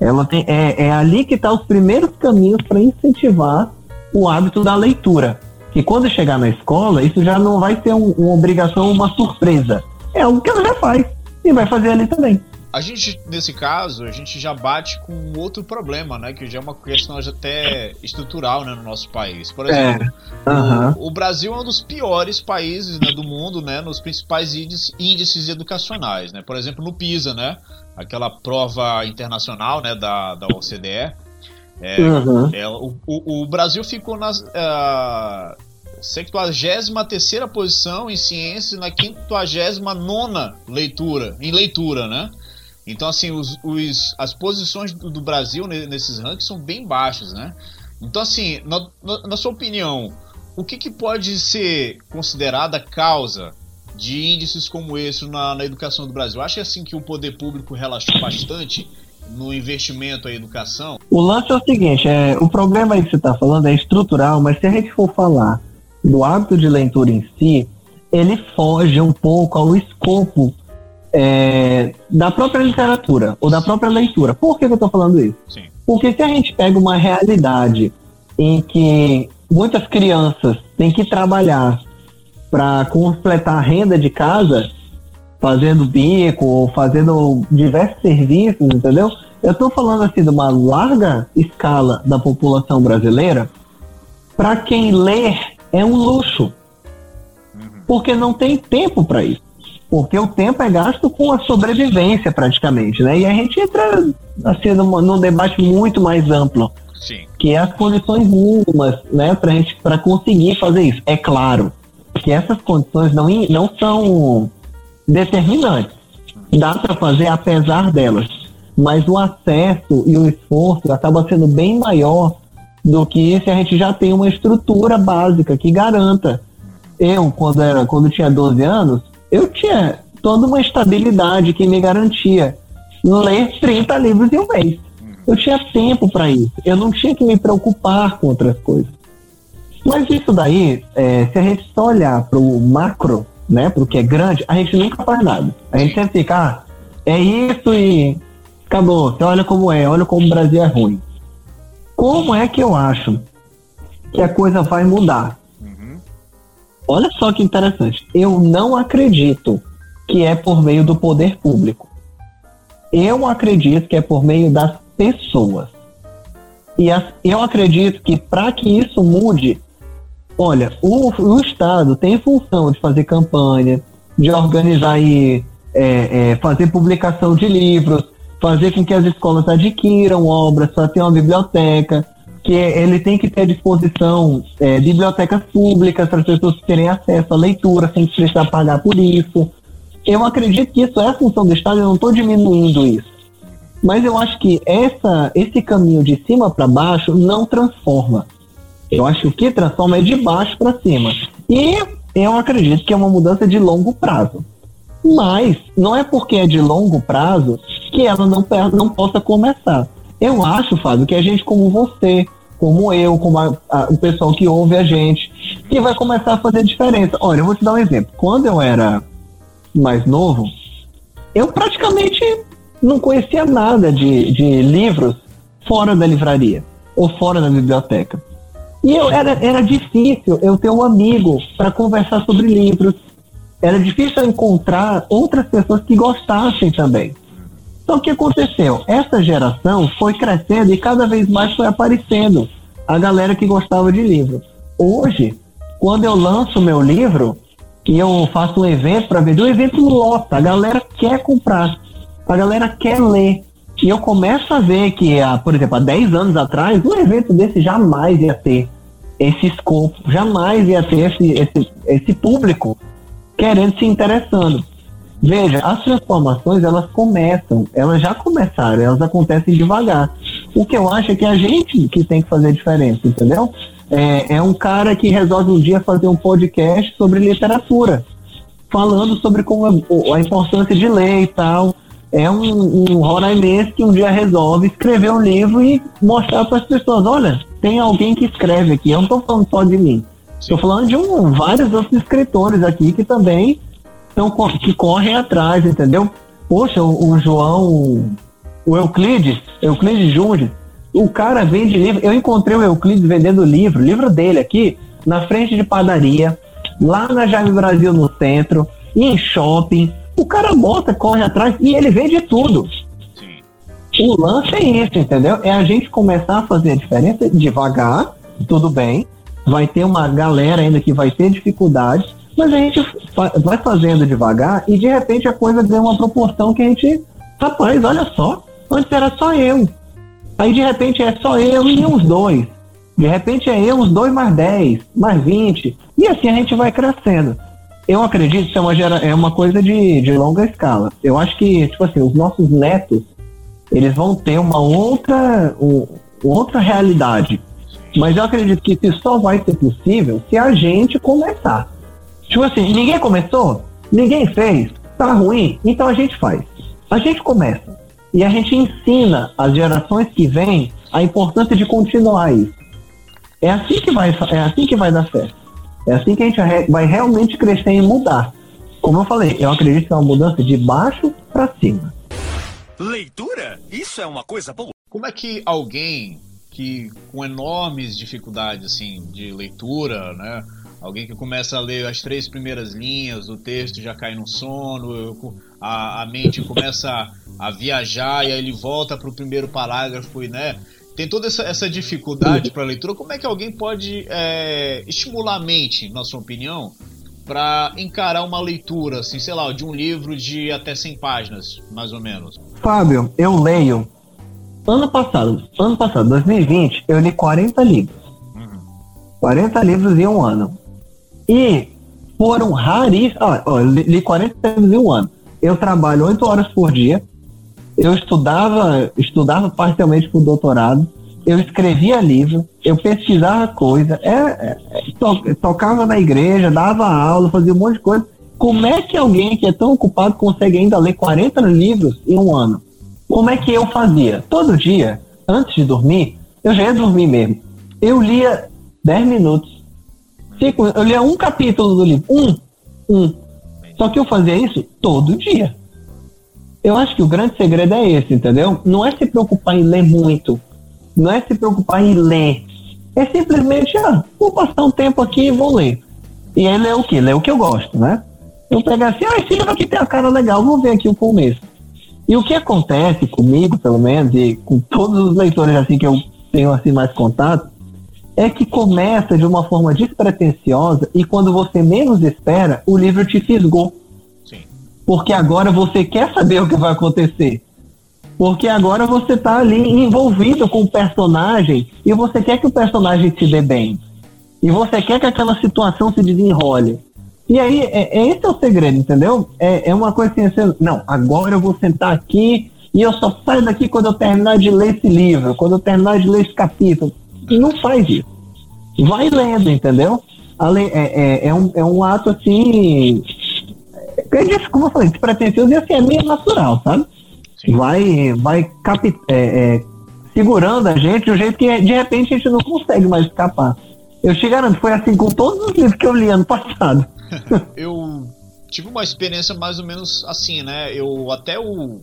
Ela tem, é, é ali que está os primeiros caminhos para incentivar o hábito da leitura. Que quando chegar na escola, isso já não vai ser um, uma obrigação, uma surpresa. É algo que ela já faz e vai fazer ali também. A gente, nesse caso, a gente já bate com outro problema, né? Que já é uma questão até estrutural né, no nosso país. Por exemplo, é. uhum. o, o, Brasil é um dos piores países né, do mundo, né? Nos principais índices, índices educacionais, né? Por exemplo, no PISA, né? aquela prova internacional né, da, da OCDE. É, uhum. é, o, o, Brasil ficou na uh, 73 posição em ciências e na 59 leitura, em leitura, né? Então, assim, os, os, as posições do, do, Brasil nesses rankings são bem baixas, né? Então, assim, na, na, na sua opinião, o que, que pode ser considerada causa de índices como esse na, na educação do Brasil? Acha assim que o poder público relaxou bastante no investimento à educação? O lance é o seguinte, é, o problema aí que você está falando é estrutural, mas se a gente for falar do hábito de leitura em si, ele foge um pouco ao escopo é, da própria literatura ou da própria leitura. Por que, que eu estou falando isso? Sim. Porque se a gente pega uma realidade em que muitas crianças têm que trabalhar para completar a renda de casa, fazendo bico ou fazendo diversos serviços, entendeu? Eu estou falando assim de uma larga escala da população brasileira. Para quem lê é um luxo, porque não tem tempo para isso. Porque o tempo é gasto com a sobrevivência praticamente, né? E a gente entra assim num, num debate muito mais amplo, Sim. que é as condições mínimas, né, para gente para conseguir fazer isso. É claro, que essas condições não, não são determinantes. Dá para fazer apesar delas, mas o acesso e o esforço acaba sendo bem maior do que se a gente já tem uma estrutura básica que garanta. Eu, quando, era, quando tinha 12 anos, eu tinha toda uma estabilidade que me garantia ler 30 livros em um mês. Eu tinha tempo para isso. Eu não tinha que me preocupar com outras coisas. Mas isso daí, é, se a gente só olhar para o macro, né, para o que é grande, a gente nunca faz nada. A gente sempre fica, ah, é isso e acabou. Você olha como é, olha como o Brasil é ruim. Como é que eu acho que a coisa vai mudar? Olha só que interessante. Eu não acredito que é por meio do poder público. Eu acredito que é por meio das pessoas. E as, eu acredito que para que isso mude, Olha, o, o Estado tem função de fazer campanha, de organizar e é, é, fazer publicação de livros, fazer com que as escolas adquiram obras, fazer uma biblioteca, que ele tem que ter à disposição é, bibliotecas públicas para as pessoas terem acesso à leitura sem precisar pagar por isso. Eu acredito que isso é a função do Estado, eu não estou diminuindo isso. Mas eu acho que essa, esse caminho de cima para baixo não transforma. Eu acho que o que transforma é de baixo para cima. E eu acredito que é uma mudança de longo prazo. Mas não é porque é de longo prazo que ela não, não possa começar. Eu acho, Fábio, que a gente, como você, como eu, como a, a, o pessoal que ouve a gente, que vai começar a fazer diferença. Olha, eu vou te dar um exemplo. Quando eu era mais novo, eu praticamente não conhecia nada de, de livros fora da livraria ou fora da biblioteca. E eu, era, era difícil eu ter um amigo para conversar sobre livros. Era difícil encontrar outras pessoas que gostassem também. Então o que aconteceu? Essa geração foi crescendo e cada vez mais foi aparecendo a galera que gostava de livros. Hoje, quando eu lanço meu livro e eu faço um evento para vender, o evento lota, a galera quer comprar, a galera quer ler. E eu começo a ver que, por exemplo, há 10 anos atrás, um evento desse jamais ia ter esse escopo, jamais ia ter esse, esse, esse público querendo se interessando. Veja, as transformações elas começam, elas já começaram, elas acontecem devagar. O que eu acho é que a gente que tem que fazer a diferença, entendeu? É, é um cara que resolve um dia fazer um podcast sobre literatura, falando sobre como a, a importância de ler e tal é um, um roraimense que um dia resolve escrever um livro e mostrar para as pessoas, olha, tem alguém que escreve aqui, eu não estou falando só de mim. Estou falando de um, vários outros escritores aqui que também estão que correm atrás, entendeu? Poxa, o, o João, o Euclides, Euclides Júnior, o cara vende livro. Eu encontrei o Euclides vendendo livro, livro dele aqui, na frente de padaria, lá na Jaime Brasil no centro, em shopping, o cara bota, corre atrás e ele vende tudo. Sim. O lance é isso, entendeu? É a gente começar a fazer a diferença devagar, tudo bem. Vai ter uma galera ainda que vai ter dificuldades, mas a gente vai fazendo devagar e de repente a coisa ganha uma proporção que a gente. Rapaz, olha só, antes era só eu. Aí de repente é só eu e uns dois. De repente é eu, uns dois mais dez, mais vinte. E assim a gente vai crescendo. Eu acredito que é uma, gera, é uma coisa de, de longa escala. Eu acho que, tipo assim, os nossos netos, eles vão ter uma outra, um, outra realidade. Mas eu acredito que isso só vai ser possível se a gente começar. Tipo assim, ninguém começou? Ninguém fez? Tá ruim? Então a gente faz. A gente começa. E a gente ensina as gerações que vêm a importância de continuar isso. É assim que vai, é assim que vai dar certo. É assim que a gente vai realmente crescer e mudar. Como eu falei, eu acredito que é uma mudança de baixo para cima. Leitura? Isso é uma coisa boa. Como é que alguém que com enormes dificuldades assim de leitura, né? Alguém que começa a ler as três primeiras linhas, o texto já cai no sono, a, a mente começa a, a viajar e aí ele volta para o primeiro parágrafo e, né? tem toda essa, essa dificuldade para leitura, como é que alguém pode é, estimular a mente, na sua opinião, para encarar uma leitura, assim, sei lá, de um livro de até 100 páginas, mais ou menos? Fábio, eu leio. Ano passado, ano passado, 2020, eu li 40 livros. Uhum. 40 livros em um ano. E foram raríssimos. Ó, ó, eu li 40 livros em um ano. Eu trabalho 8 horas por dia eu estudava, estudava parcialmente para o doutorado, eu escrevia livro, eu pesquisava coisa, é, é, to, tocava na igreja, dava aula, fazia um monte de coisa. Como é que alguém que é tão ocupado consegue ainda ler 40 livros em um ano? Como é que eu fazia? Todo dia, antes de dormir, eu já ia dormir mesmo. Eu lia 10 minutos. Cinco, eu lia um capítulo do livro. Um. Um. Só que eu fazia isso todo dia. Eu acho que o grande segredo é esse, entendeu? Não é se preocupar em ler muito. Não é se preocupar em ler. É simplesmente, ah, vou passar um tempo aqui e vou ler. E aí ler o quê? Ler o que eu gosto, né? Eu pego assim, ah, esse livro aqui tem a cara legal, vou ver aqui o começo. E o que acontece comigo, pelo menos, e com todos os leitores assim que eu tenho assim mais contato, é que começa de uma forma despretensiosa e quando você menos espera, o livro te fisgou porque agora você quer saber o que vai acontecer. Porque agora você está ali envolvido com o personagem e você quer que o personagem se dê bem. E você quer que aquela situação se desenrole. E aí, é, é esse é o segredo, entendeu? É, é uma coisa assim, assim, não, agora eu vou sentar aqui e eu só saio daqui quando eu terminar de ler esse livro, quando eu terminar de ler esse capítulo. Não faz isso. Vai lendo, entendeu? É, é, é, um, é um ato assim. É, como eu falei, despretensioso e assim, é meio natural, sabe? Sim. Vai, vai capi, é, é, segurando a gente de um jeito que de repente a gente não consegue mais escapar. Eu te garanto, foi assim com todos os livros que eu li ano passado. *laughs* eu tive uma experiência mais ou menos assim, né? Eu até o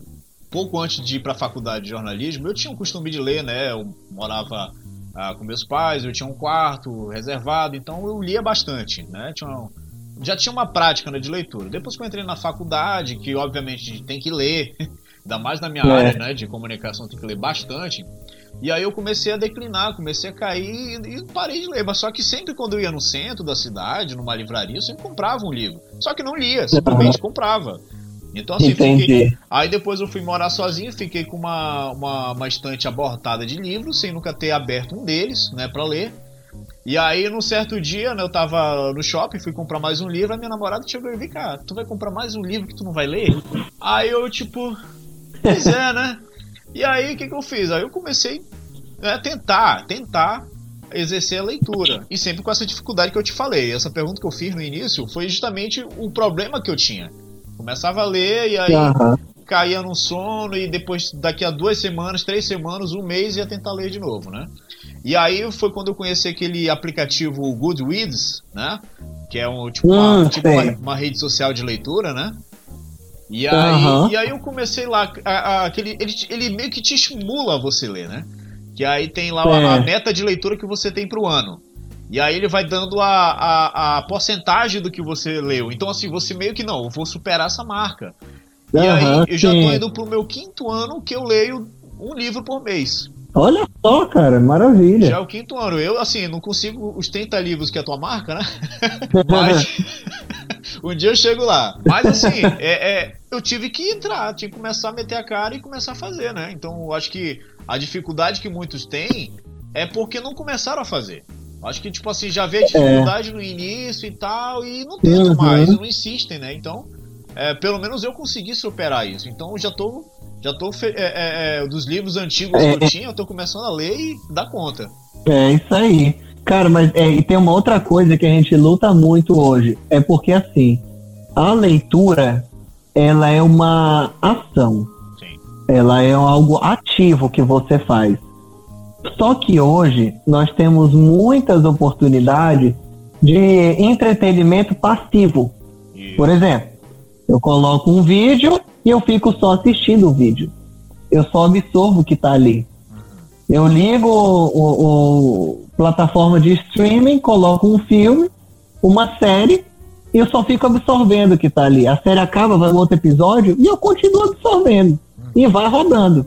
pouco antes de ir para a faculdade de jornalismo, eu tinha um costume de ler, né? Eu morava ah, com meus pais, eu tinha um quarto reservado, então eu lia bastante, né? Tinha uma, já tinha uma prática né, de leitura. Depois que eu entrei na faculdade, que obviamente tem que ler, *laughs* ainda mais na minha é. área né, de comunicação, tem que ler bastante. E aí eu comecei a declinar, comecei a cair e, parei de ler. Mas só que sempre quando eu ia no centro da cidade, numa livraria, eu sempre comprava um livro. Só que não lia, simplesmente comprava. Então assim, fiquei... aí depois eu fui morar sozinho, fiquei com uma, uma, uma estante abortada de livros, sem nunca ter aberto um deles, né, para ler. E aí, num certo dia, né, eu tava no shopping, fui comprar mais um livro, a minha namorada chegou e vem cá, tu vai comprar mais um livro que tu não vai ler? Aí eu, tipo, pois é, né? E aí, o que, que eu fiz? Aí eu comecei a né, tentar, tentar exercer a leitura. E sempre com essa dificuldade que eu te falei. Essa pergunta que eu fiz no início foi justamente o problema que eu tinha. Começava a ler e aí uhum. caía no sono e depois, daqui a duas semanas, três semanas, um mês, ia tentar ler de novo, né? E aí foi quando eu conheci aquele aplicativo Goodreads, né? Que é um, tipo, uma, hum, tipo uma, uma, rede social de leitura, né? E aí, uhum. e aí eu comecei lá, a, a, aquele, ele, ele meio que te estimula a você ler, né? Que aí tem lá é. a, meta de leitura que você tem pro ano. E aí ele vai dando a, a, a, porcentagem do que você leu. Então, assim, você meio que não, eu vou superar essa marca. Uhum, e aí eu já tô indo pro meu quinto ano que eu leio um livro por mês. Olha só, cara, maravilha. Já é o quinto ano. Eu, assim, não consigo os 30 livros que é a tua marca, né? *laughs* Mas *laughs* um dia eu chego lá. Mas, assim, é, é, eu tive que entrar, tinha que começar a meter a cara e começar a fazer, né? Então, eu acho que a dificuldade que muitos têm é porque não começaram a fazer. Acho que, tipo assim, já vê a dificuldade é. no início e tal, e não tentam uhum. mais, não insistem, né? Então, é, pelo menos eu consegui superar isso. Então, eu já tô já tô é, é, é, dos livros antigos que eu é. tinha, eu tô começando a ler e dá conta. É isso aí. Cara, mas e tem uma outra coisa que a gente luta muito hoje. É porque assim, a leitura ela é uma ação. Sim. Ela é algo ativo que você faz. Só que hoje nós temos muitas oportunidades de entretenimento passivo. Por exemplo, eu coloco um vídeo e eu fico só assistindo o vídeo. Eu só absorvo o que está ali. Eu ligo o, o, o, plataforma de streaming, coloco um filme, uma série, e eu só fico absorvendo o que está ali. A série acaba, vai outro episódio, e eu continuo absorvendo. E vai rodando.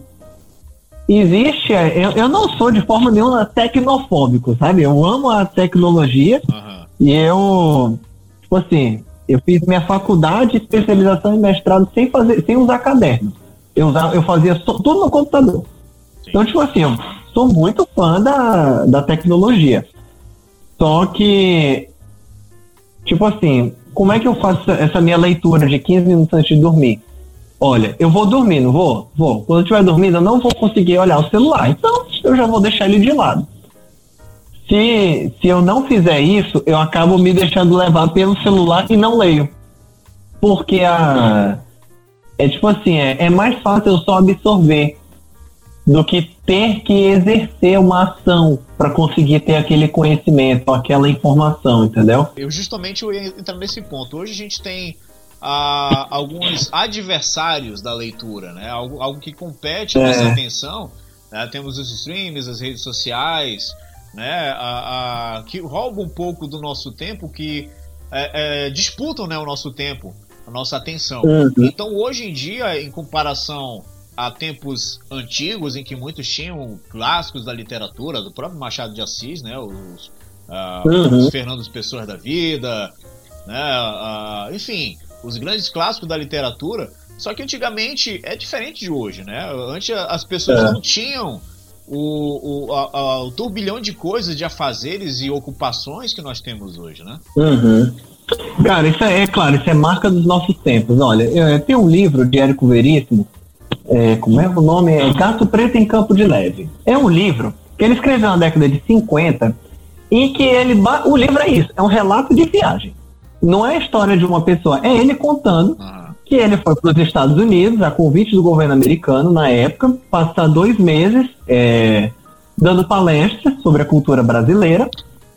Existe, eu, eu não sou de forma nenhuma tecnofóbico, sabe? Eu amo a tecnologia uhum. e eu, tipo assim, eu fiz minha faculdade, especialização e mestrado sem fazer, sem usar caderno. Eu, usava, eu fazia tudo no computador. Sim. Então, tipo assim, eu sou muito fã da, da tecnologia. Só que, tipo assim, como é que eu faço essa minha leitura de 15 minutos antes de dormir? Olha, eu vou dormir, não vou? Vou. Quando eu estiver dormindo, eu não vou conseguir olhar o celular. Então, eu já vou deixar ele de lado se, se eu não fizer isso, eu acabo me deixando levar pelo celular e não leio. Porque a. É tipo assim, é, é mais fácil eu só absorver do que ter que exercer uma ação para conseguir ter aquele conhecimento, aquela informação, entendeu? Eu justamente eu ia entrar nesse ponto. Hoje a gente tem ah, alguns adversários da leitura, né? Algo, algo que compete com é. essa atenção. Né? Temos os streams, as redes sociais, né, a, a, que roubam um pouco do nosso tempo, que é, é, disputam né, o nosso tempo, a nossa atenção. Uhum. Então, hoje em dia, em comparação a tempos antigos, em que muitos tinham clássicos da literatura, do próprio Machado de Assis, né, os, uh, uhum. os Fernandes Pessoas da Vida, né, uh, enfim, os grandes clássicos da literatura. Só que antigamente é diferente de hoje, né? Antes as pessoas é. não tinham o, o, a, a, o turbilhão de coisas, de afazeres e ocupações que nós temos hoje, né? Uhum. Cara, isso é, é, claro, isso é marca dos nossos tempos. Olha, tem um livro de Érico Veríssimo, é, como é o nome? É Gato Preto em Campo de Leve. É um livro que ele escreveu na década de 50 e que ele. O livro é isso, é um relato de viagem. Não é a história de uma pessoa, é ele contando uhum. que ele foi para os Estados Unidos, a convite do governo americano na época, passar dois meses é, dando palestras sobre a cultura brasileira.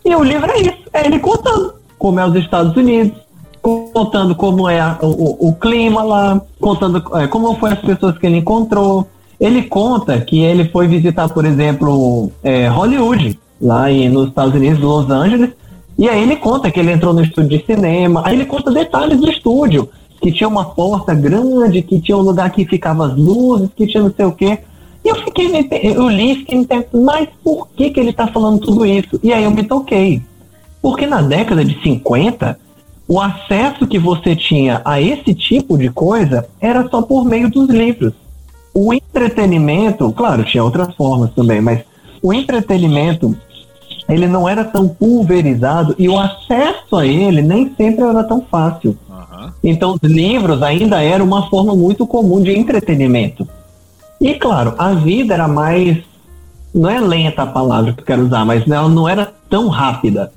E o livro é isso, é ele contando como é os Estados Unidos, contando como é a, o, o, clima lá, contando é, como foi as pessoas que ele encontrou. Ele conta que ele foi visitar, por exemplo, é, Hollywood, lá em, nos Estados Unidos, Los Angeles, e aí ele conta que ele entrou no estúdio de cinema, aí ele conta detalhes do estúdio, que tinha uma porta grande, que tinha um lugar que ficava as luzes, que tinha não sei o quê. E eu fiquei, eu li, fiquei me perguntando, mas por que, que ele está falando tudo isso? E aí eu me toquei. Porque na década de 50, o acesso que você tinha a esse tipo de coisa era só por meio dos livros. O entretenimento, claro, tinha outras formas também, mas o entretenimento ele não era tão pulverizado e o acesso a ele nem sempre era tão fácil. Uhum. Então, os livros ainda eram uma forma muito comum de entretenimento. E, claro, a vida era mais. Não é lenta a palavra que eu quero usar, mas ela não era tão rápida.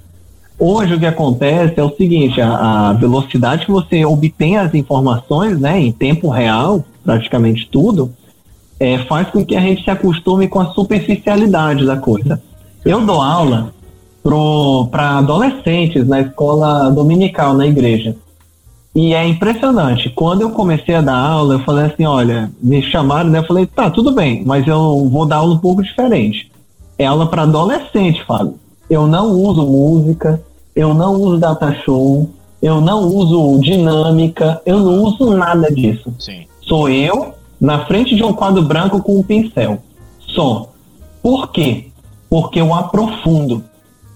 Hoje o que acontece é o seguinte, a, a, velocidade que você obtém as informações, né, em tempo real, praticamente tudo, é, faz com que a gente se acostume com a superficialidade da coisa. Eu dou aula para adolescentes na escola dominical, na igreja. E é impressionante. Quando eu comecei a dar aula, eu falei assim, olha, me chamaram, né? Eu falei, tá, tudo bem, mas eu vou dar aula um pouco diferente. É aula para adolescente, Fábio eu não uso música, eu não uso data show, eu não uso dinâmica, eu não uso nada disso. Sim. Sou eu na frente de um quadro branco com um pincel. Só. Por quê? Porque eu aprofundo.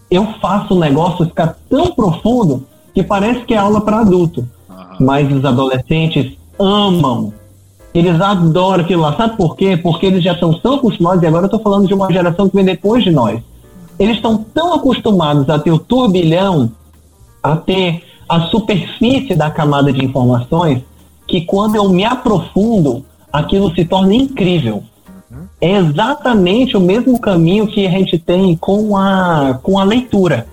Eu faço o negócio ficar tão profundo que parece que é aula para adulto. Uhum. Mas os adolescentes amam. Eles adoram aquilo lá. Sabe por quê? Porque eles já estão tão acostumados, e agora eu estou falando de uma geração que vem depois de nós eles estão tão acostumados a ter o turbilhão, a ter a superfície da camada de informações, que quando eu me aprofundo, aquilo se torna incrível. É exatamente o mesmo caminho que a gente tem com a, com a leitura.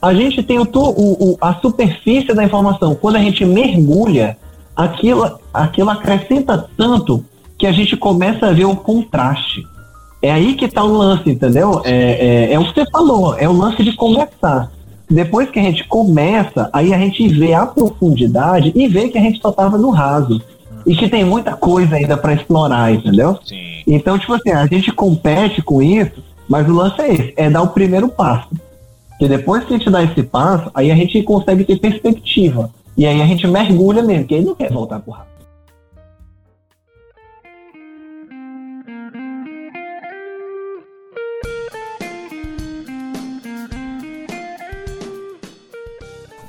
A gente tem o, o, a superfície da informação. Quando a gente mergulha, aquilo, aquilo acrescenta tanto que a gente começa a ver o contraste. É aí que está o lance, entendeu? É, é, é, o que você falou, é o lance de começar. Depois que a gente começa, aí a gente vê a profundidade e vê que a gente só estava no raso. E que tem muita coisa ainda para explorar, entendeu? Sim. Então, tipo assim, a gente compete com isso, mas o lance é esse, é dar o primeiro passo. Porque depois que a gente dá esse passo, aí a gente consegue ter perspectiva. E aí a gente mergulha mesmo, porque aí não quer voltar pro raso.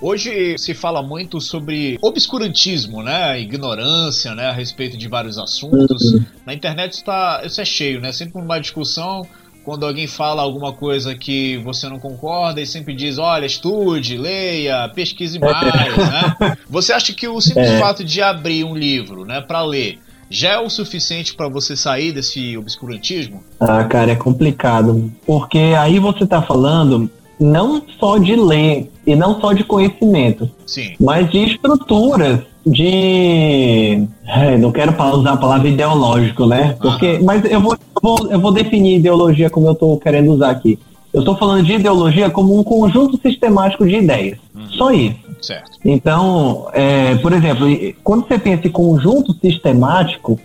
Hoje se fala muito sobre obscurantismo, né? Ignorância, né? A respeito de vários assuntos. Uhum. Na internet está, isso é cheio, né? Sempre uma discussão quando alguém fala alguma coisa que você não concorda e sempre diz, olha, estude, leia, pesquise mais, né? *laughs* Você acha que o simples é. fato de abrir um livro, né, para ler, já é o suficiente para você sair desse obscurantismo? Ah, cara, é complicado, porque aí você está falando não só de ler e não só de conhecimento, Sim. mas de estruturas de é, não quero usar a palavra ideológico, né? Porque, mas eu vou, eu vou, eu vou definir ideologia como eu estou querendo usar aqui. Eu estou falando de ideologia como um conjunto sistemático de ideias. Uhum. Só isso. Certo. Então, é, por exemplo, quando você pensa em conjunto sistemático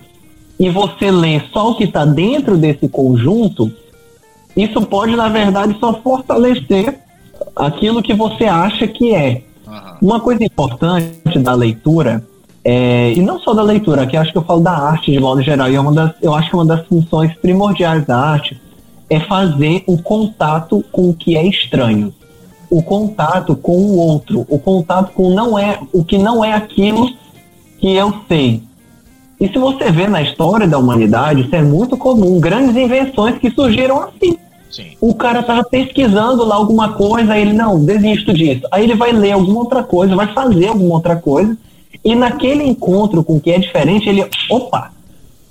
e você lê só o que está dentro desse conjunto, isso pode, na verdade, só fortalecer aquilo que você acha que é. Uhum. Uma coisa importante da leitura, é, e não só da leitura, que acho que eu falo da arte de modo geral, e é uma das, eu acho que uma das funções primordiais da arte é fazer o contato com o que é estranho, o contato com o outro, o contato com não é o que não é aquilo que eu sei. E se você vê na história da humanidade, isso é muito comum, grandes invenções que surgiram assim Sim. O cara tava pesquisando lá alguma coisa, ele, não, desisto disso. Aí ele vai ler alguma outra coisa, vai fazer alguma outra coisa, e naquele encontro com o que é diferente, ele, opa,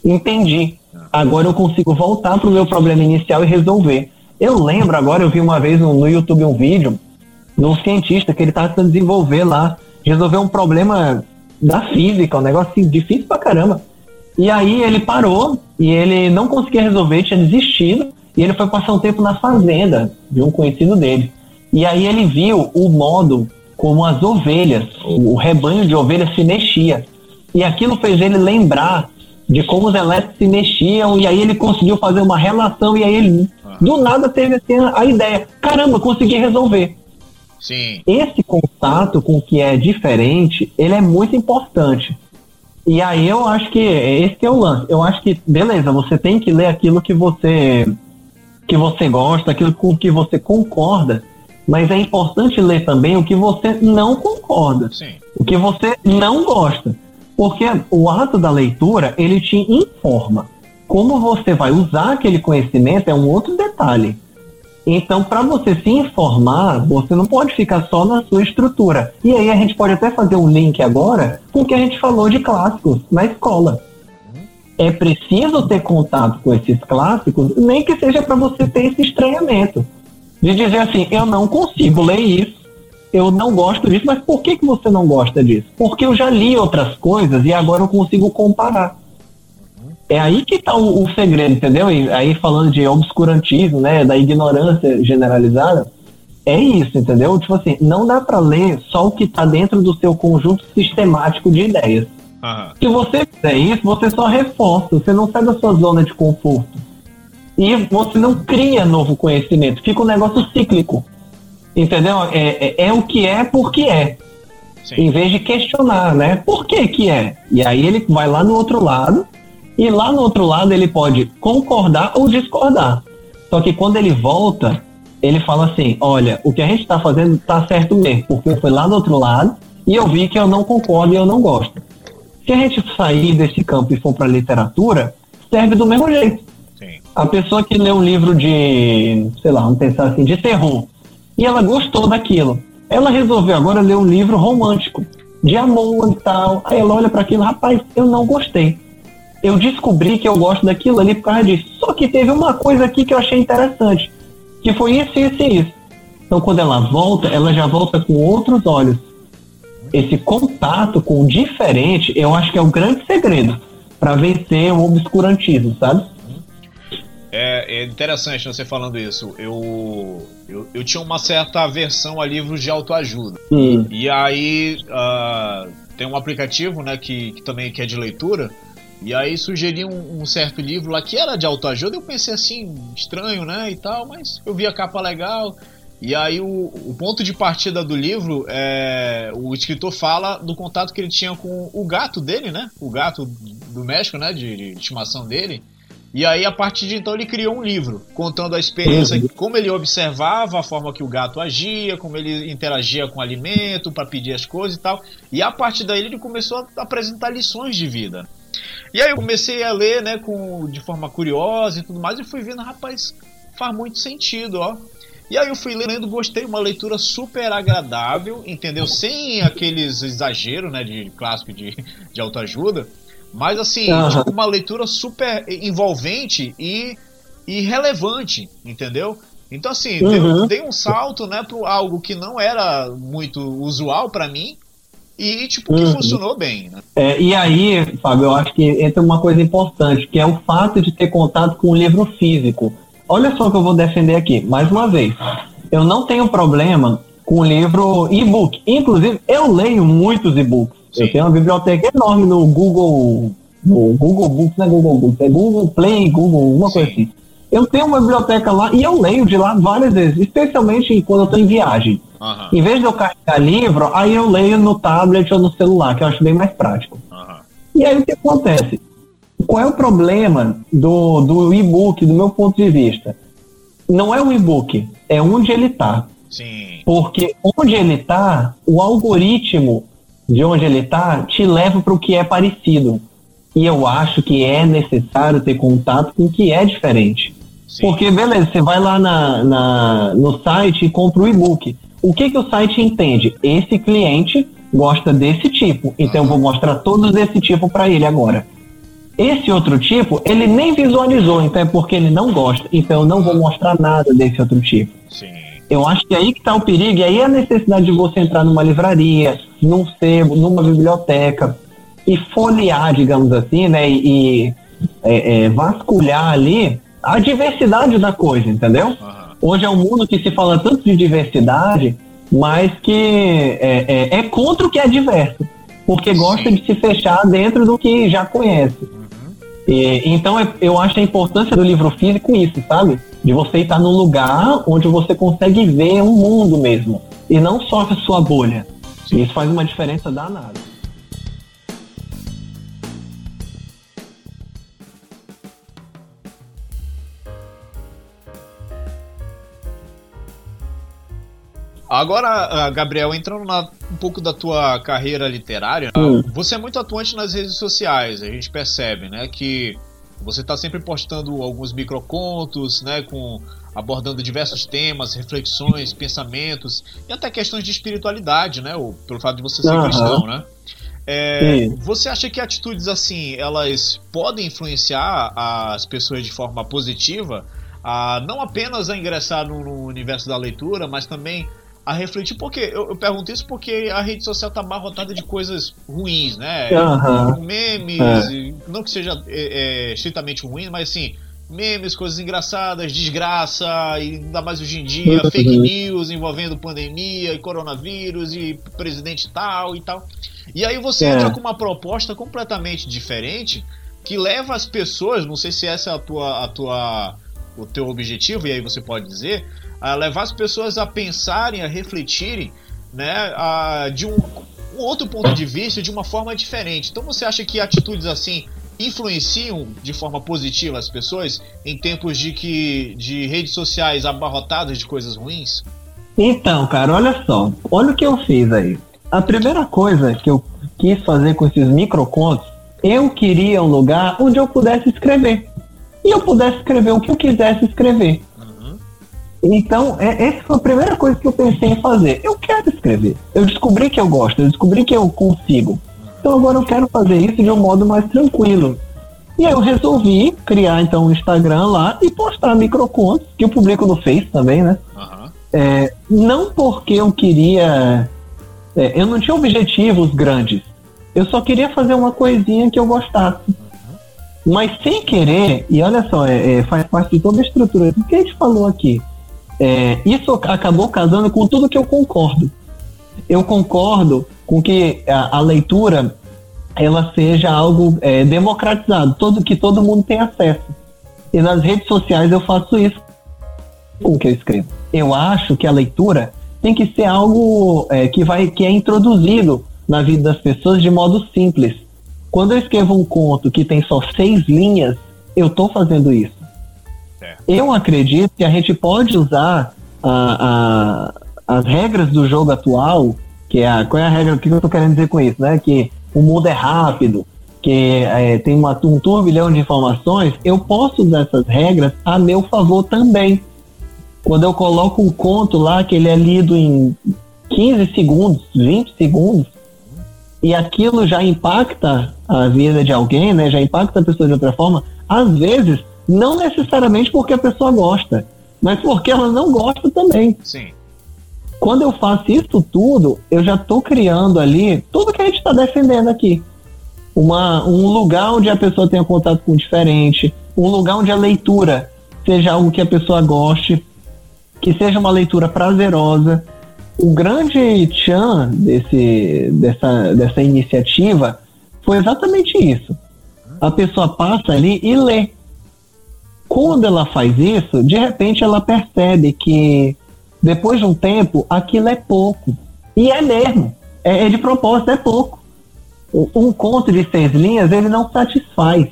entendi. Agora eu consigo voltar pro meu problema inicial e resolver. Eu lembro agora, eu vi uma vez no, no YouTube um vídeo de um cientista que ele estava tentando desenvolver lá, resolver um problema da física, um negócio assim, difícil pra caramba. E aí ele parou e ele não conseguia resolver, tinha desistido, e ele foi passar um tempo na fazenda de um conhecido dele. E aí ele viu o modo como as ovelhas, o rebanho de ovelhas se mexia. E aquilo fez ele lembrar de como os elétricos se mexiam, e aí ele conseguiu fazer uma relação, e aí ele, do nada, teve assim, a ideia: caramba, consegui resolver. Sim. Esse contato com o que é diferente, ele é muito importante. E aí eu acho que esse que é o lance. Eu acho que, beleza, você tem que ler aquilo que você que você gosta, aquilo com que você concorda, mas é importante ler também o que você não concorda, Sim. o que você não gosta. Porque o ato da leitura, ele te informa. Como você vai usar aquele conhecimento é um outro detalhe. Então, para você se informar, você não pode ficar só na sua estrutura. E aí a gente pode até fazer um link agora com o que a gente falou de clássicos na escola. É preciso ter contato com esses clássicos, nem que seja para você ter esse estranhamento. De dizer assim, eu não consigo ler isso, eu não gosto disso, mas por que, que você não gosta disso? Porque eu já li outras coisas e agora eu consigo comparar. É aí que está o, o, segredo, entendeu? E aí falando de obscurantismo, né, da ignorância generalizada, é isso, entendeu? Tipo assim, não dá para ler só o que está dentro do seu conjunto sistemático de ideias. Uhum. Se você fizer isso, você só reforça, você não sai da sua zona de conforto. E você não cria novo conhecimento, fica um negócio cíclico. Entendeu? É, é, é o que é porque é. Sim. Em vez de questionar, né? Por que que é? E aí ele vai lá no outro lado e lá no outro lado ele pode concordar ou discordar. Só que quando ele volta, ele fala assim: olha, o que a gente está fazendo está certo mesmo, porque eu fui lá do outro lado e eu vi que eu não concordo e eu não gosto. Se a gente sair desse campo e for para literatura, serve do mesmo jeito. Sim. A pessoa que lê um livro de, sei lá, vamos pensar assim, de terror, e ela gostou daquilo, ela resolveu agora ler um livro romântico, de amor e tal. Aí ela olha para aquilo, rapaz, eu não gostei eu descobri que eu gosto daquilo ali por causa disso. Só que teve uma coisa aqui que eu achei interessante, que foi isso, isso e isso. Então, quando ela volta, ela já volta com outros olhos. Esse contato com o diferente, eu acho que é o grande segredo para vencer o obscurantismo, sabe? É, é, interessante você falando isso. Eu, eu, eu, tinha uma certa aversão a livros de autoajuda. Hum. E aí uh, tem um aplicativo, né, que, que também que é de leitura, e aí sugeri um, um, certo livro lá que era de autoajuda. Eu pensei assim, estranho, né? E tal, mas eu vi a capa legal. E aí o, o ponto de partida do livro é. O escritor fala do contato que ele tinha com o gato dele, né? O gato do México, né? De, de estimação dele. E aí, a partir de então, ele criou um livro contando a experiência, uhum. como ele observava a forma que o gato agia, como ele interagia com o alimento para pedir as coisas e tal. E a partir daí, ele começou a apresentar lições de vida. E aí eu comecei a ler, né, com, de forma curiosa e tudo mais, e fui vendo, rapaz, faz muito sentido, ó. E aí eu fui lendo, gostei, uma leitura super agradável, entendeu? Sem aqueles exageros, né, de clássico de, de autoajuda, mas assim, uhum. uma leitura super envolvente e, e relevante, entendeu? Então assim, uhum. dei, dei um salto, né, para algo que não era muito usual para mim, e, tipo, que uhum. funcionou bem, né? É, e aí, Fábio, eu acho que entra uma coisa importante, que é o fato de ter contato com o livro físico. Olha só o que eu vou defender aqui, mais uma vez. Eu não tenho problema com o livro e-book. Inclusive, eu leio muitos e-books. Eu tenho uma biblioteca enorme no Google. No Google Books, não é Google Books, é Google Play, Google, uma Sim. coisa assim. Eu tenho uma biblioteca lá e eu leio de lá várias vezes, especialmente quando eu estou em viagem. Uhum. Em vez de eu carregar livro, aí eu leio no tablet ou no celular, que eu acho bem mais prático. Uhum. E aí o que acontece? Qual é o problema do, do e-book, do meu ponto de vista? Não é o e-book, é onde ele está. Sim. Porque onde ele está, o algoritmo de onde ele está te leva para o que é parecido. E eu acho que é necessário ter contato com o que é diferente. Sim. Porque, beleza, você vai lá na, na, no site e compra o e-book. O que, que o site entende? Esse cliente gosta desse tipo, então eu vou mostrar todos desse tipo para ele agora. Esse outro tipo, ele nem visualizou, então é porque ele não gosta. Então eu não vou mostrar nada desse outro tipo. Sim. Eu acho que é aí que está o perigo, e aí a necessidade de você entrar numa livraria, num sebo, numa biblioteca, e folhear, digamos assim, né? E, é, é, vasculhar ali a diversidade da coisa, entendeu? Uhum. Hoje é um mundo que se fala tanto de diversidade, mas que é, é, é contra o que é diverso, porque gosta de se fechar dentro do que já conhece. E, então é, eu acho a importância do livro físico isso, sabe? De você estar num lugar onde você consegue ver um mundo mesmo, e não só a sua bolha. Isso faz uma diferença danada. Agora, Gabriel, entrando na, um pouco da tua carreira literária, hum. você é muito atuante nas redes sociais. A gente percebe, né, que você está sempre postando alguns microcontos, né, com abordando diversos temas, reflexões, pensamentos e até questões de espiritualidade, né, ou, pelo fato de você ser uhum. cristão, né? É, você acha que atitudes assim elas podem influenciar as pessoas de forma positiva, a, não apenas a ingressar no, no universo da leitura, mas também a refletir, porque eu, eu, pergunto isso porque a rede social tá abarrotada de coisas ruins, né? Uhum. Memes, é. não que seja é, é, estritamente ruim, mas assim, memes, coisas engraçadas, desgraça, e ainda mais hoje em dia, uhum. fake news envolvendo pandemia e coronavírus e presidente tal e tal. E aí você é. entra com uma proposta completamente diferente que leva as pessoas, não sei se essa é a tua, a tua o teu objetivo, e aí você pode dizer, a levar as pessoas a pensarem, a refletirem, né, a, de um, um outro ponto de vista, de uma forma diferente. Então você acha que atitudes assim influenciam de forma positiva as pessoas em tempos de que de redes sociais abarrotadas de coisas ruins? Então, cara, olha só, olha o que eu fiz aí. A primeira coisa que eu quis fazer com esses microcontos, eu queria um lugar onde eu pudesse escrever. E eu pudesse escrever o que eu quisesse escrever. Então, é, essa foi a primeira coisa que eu pensei em fazer. Eu quero escrever. Eu descobri que eu gosto, eu descobri que eu consigo. Então agora eu quero fazer isso de um modo mais tranquilo. E aí eu resolvi criar então um Instagram lá e postar microcontos, que eu publico no Face também, né? Uhum. É, não porque eu queria. É, eu não tinha objetivos grandes. Eu só queria fazer uma coisinha que eu gostasse. Uhum. Mas sem querer, e olha só, é, é, faz parte de toda a estrutura do que a gente falou aqui. É, isso acabou casando com tudo que eu concordo. Eu concordo com que a, a leitura ela seja algo é, democratizado, todo, que todo mundo tem acesso. E nas redes sociais eu faço isso com o que eu escrevo. Eu acho que a leitura tem que ser algo é, que, vai, que é introduzido na vida das pessoas de modo simples. Quando eu escrevo um conto que tem só seis linhas, eu estou fazendo isso. Eu acredito que a gente pode usar a, a, as regras do jogo atual, que é a, qual é a regra, o que eu estou querendo dizer com isso, né? Que o mundo é rápido, que é, tem uma, um turbilhão de informações, eu posso usar essas regras a meu favor também. Quando eu coloco um conto lá que ele é lido em 15 segundos, 20 segundos, e aquilo já impacta a vida de alguém, né? Já impacta a pessoa de outra forma, às vezes não necessariamente porque a pessoa gosta, mas porque ela não gosta também. Sim. Quando eu faço isso tudo, eu já estou criando ali tudo que a gente está defendendo aqui. Uma, um lugar onde a pessoa tenha contato com o diferente, um lugar onde a leitura seja algo que a pessoa goste, que seja uma leitura prazerosa. O grande tchan desse, dessa, dessa iniciativa foi exatamente isso. A pessoa passa ali e lê. Quando ela faz isso, de repente ela percebe que depois de um tempo aquilo é pouco. E é mesmo. É, é de propósito, é pouco. Um conto de seis linhas, ele não satisfaz.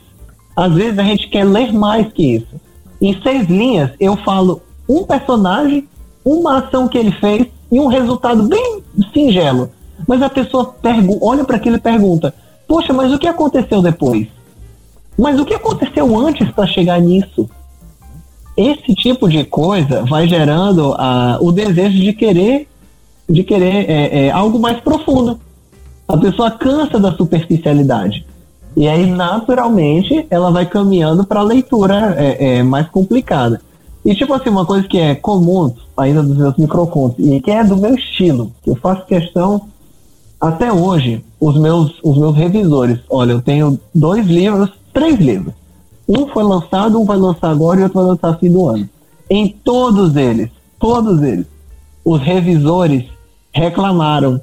Às vezes a gente quer ler mais que isso. Em seis linhas, eu falo um personagem, uma ação que ele fez e um resultado bem singelo. Mas a pessoa olha para aquilo e pergunta: Poxa, mas o que aconteceu depois? Mas o que aconteceu antes para chegar nisso? esse tipo de coisa vai gerando a, o desejo de querer de querer é, é, algo mais profundo. A pessoa cansa da superficialidade. E aí, naturalmente, ela vai caminhando para a leitura é, é, mais complicada. E, tipo assim, uma coisa que é comum ainda dos meus microcontos, e que é do meu estilo, que eu faço questão até hoje, os meus, os meus revisores. Olha, eu tenho dois livros, três livros. Um foi lançado, um vai lançar agora e outro vai lançar fim do ano. Em todos eles, todos eles, os revisores reclamaram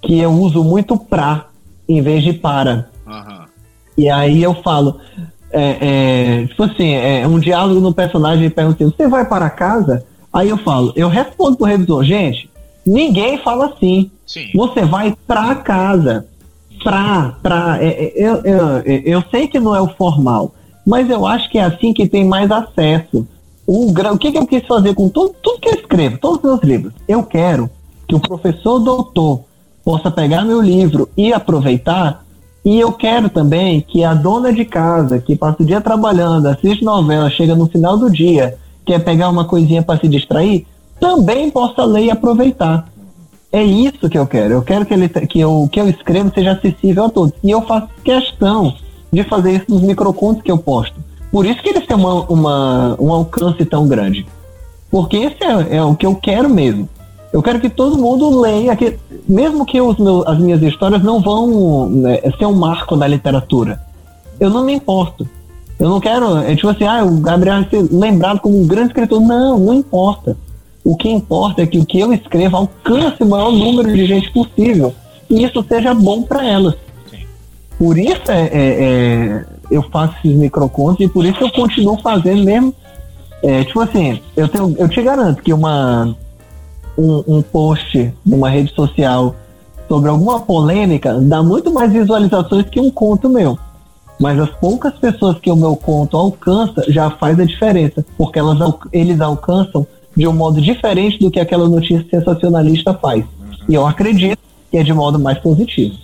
que eu uso muito pra em vez de para. Uhum. E aí eu falo, é, é, tipo assim, é um diálogo no personagem pergunta assim, você vai para casa? Aí eu falo, eu respondo pro revisor, gente, ninguém fala assim. Sim. Você vai pra casa. Pra, pra. É, é, eu, eu, eu sei que não é o formal, mas eu acho que é assim que tem mais acesso. O, o que, que eu quis fazer com tudo, tudo que eu escrevo, todos os meus livros? Eu quero que o professor doutor possa pegar meu livro e aproveitar. E eu quero também que a dona de casa, que passa o dia trabalhando, assiste novela, chega no final do dia, quer pegar uma coisinha para se distrair, também possa ler e aproveitar. É isso que eu quero. Eu quero que, ele, que, eu, que eu escrevo seja acessível a todos. E eu faço questão de fazer isso nos microcontos que eu posto. Por isso que eles têm uma, uma, um alcance tão grande. Porque esse é, é, o que eu quero mesmo. Eu quero que todo mundo leia, que, mesmo que os meus, as minhas histórias não vão né, ser um marco da literatura. Eu não me importo. Eu não quero, é tipo assim, ah, o Gabriel vai ser lembrado como um grande escritor. Não, não importa. O que importa é que o que eu escreva alcance o maior número de gente possível e isso seja bom para elas. Por isso é, é, é, eu faço esses microcontos e por isso eu continuo fazendo mesmo. É, tipo assim, eu, tenho, eu te garanto que uma, um, um post numa rede social sobre alguma polêmica dá muito mais visualizações que um conto meu. Mas as poucas pessoas que o meu conto alcança já faz a diferença, porque elas, eles alcançam de um modo diferente do que aquela notícia sensacionalista faz. Uhum. E eu acredito que é de modo mais positivo.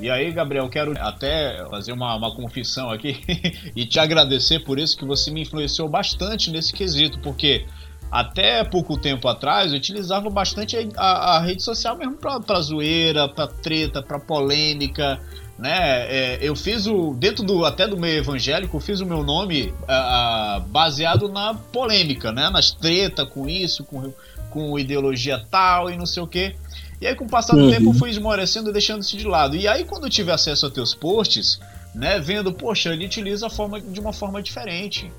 E aí, Gabriel, quero até fazer uma, uma confissão aqui *laughs* e te agradecer por isso que você me influenciou bastante nesse quesito, porque até pouco tempo atrás eu utilizava bastante a, a rede social mesmo pra zoeira, pra treta, pra polêmica, né? É, eu fiz o. Dentro do até do meio evangélico, eu fiz o meu nome baseado na polêmica, né? Nas treta com isso, com, com ideologia tal e não sei o que. E aí, com o passar do uhum. tempo, eu fui esmorecendo e deixando isso de lado. E aí, quando eu tive acesso a teus posts, né, vendo, poxa, ele utiliza a forma de uma forma diferente.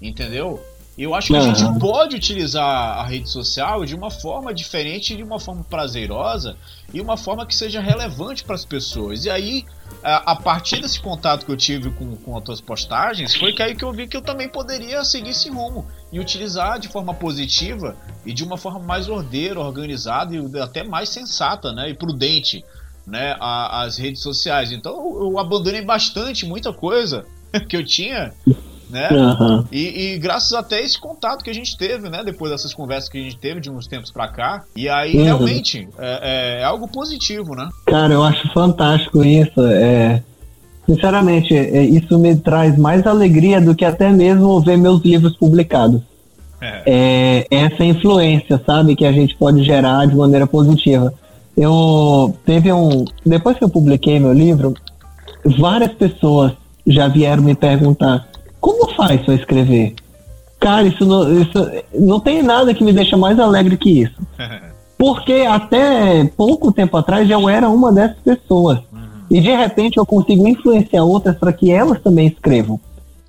Entendeu? Eu acho que uhum. a gente pode utilizar a rede social de uma forma diferente, de uma forma prazerosa e uma forma que seja relevante para as pessoas. E aí, a, partir desse contato que eu tive com, com as tuas postagens, foi que aí que eu vi que eu também poderia seguir esse rumo e utilizar de forma positiva e de uma forma mais ordeira, organizada e até mais sensata né, e prudente né, a, as redes sociais. Então eu abandonei bastante muita coisa *laughs* que eu tinha né? Uhum. E, e, graças até a esse contato que a gente teve, né? Depois dessas conversas que a gente teve de uns tempos para cá. E aí, uhum. realmente, é, é, algo positivo, né? Cara, eu acho fantástico isso. É, sinceramente, é, isso me traz mais alegria do que até mesmo ver meus livros publicados. É. é essa influência, sabe, que a gente pode gerar de maneira positiva. Eu teve um. Depois que eu publiquei meu livro, várias pessoas já vieram me perguntar como faz para escrever? Cara, isso não, isso não tem nada que me deixa mais alegre que isso. *laughs* Porque até pouco tempo atrás eu era uma dessas pessoas. Uhum. E de repente eu consigo influenciar outras para que elas também escrevam.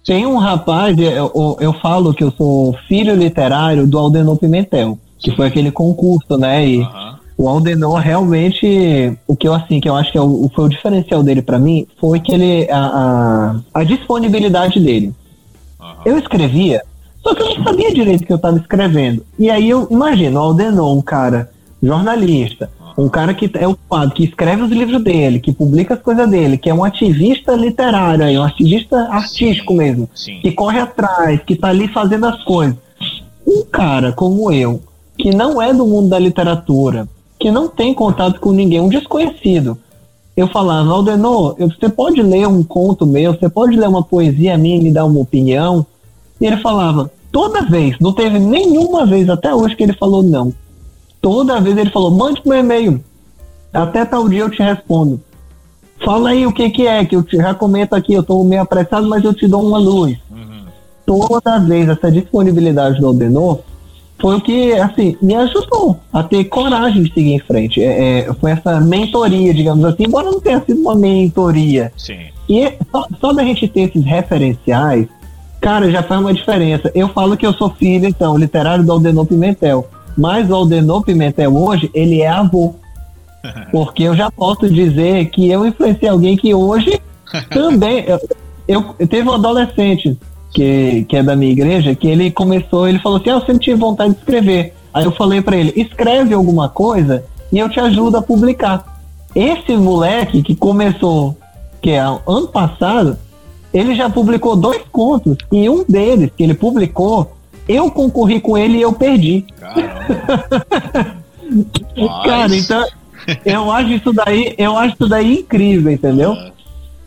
Tem um rapaz, eu, eu, falo que eu sou filho literário do Aldenor Pimentel, que foi aquele concurso, né? E uhum. o Aldenor realmente, o que eu assim, que eu acho que é o, foi o diferencial dele para mim, foi que ele a, a, a disponibilidade dele. Eu escrevia, só que eu não sabia direito o que eu estava escrevendo. E aí eu imagino, o Aldenon, um cara jornalista, um cara que é ocupado, que escreve os livros dele, que publica as coisas dele, que é um ativista literário, um ativista artístico sim, mesmo, sim. que corre atrás, que está ali fazendo as coisas. Um cara como eu, que não é do mundo da literatura, que não tem contato com ninguém, um desconhecido, eu falava, Aldenor, você pode ler um conto meu, você pode ler uma poesia minha e me dar uma opinião? E ele falava, toda vez, não teve nenhuma vez até hoje que ele falou não. Toda vez ele falou, mande meu e-mail. Até tal dia eu te respondo. Fala aí o que que é, que eu te, já comento aqui, eu tô meio apressado, mas eu te dou uma luz. Uhum. Toda vez essa disponibilidade do Aldenor foi o que, assim, me ajudou a ter coragem de seguir em frente. É, é, foi essa mentoria, digamos assim, embora não tenha sido uma mentoria. Sim. E só, só da gente ter esses referenciais, cara, já faz uma diferença. Eu falo que eu sou filho, então, literário do Aldenor Pimentel. Mas o Aldenor Pimentel hoje, ele é avô. *laughs* Porque eu já posso dizer que eu influenciei alguém que hoje *laughs* também. Eu, eu, eu teve um adolescente que, que é da minha igreja, que ele começou, ele falou assim: ah, eu sempre tive vontade de escrever. Aí eu falei para ele: escreve alguma coisa e eu te ajudo a publicar. Esse moleque que começou, que é ano passado, ele já publicou dois contos e um deles que ele publicou, eu concorri com ele e eu perdi. *laughs* Cara, então eu acho isso daí, eu acho isso daí incrível, entendeu? É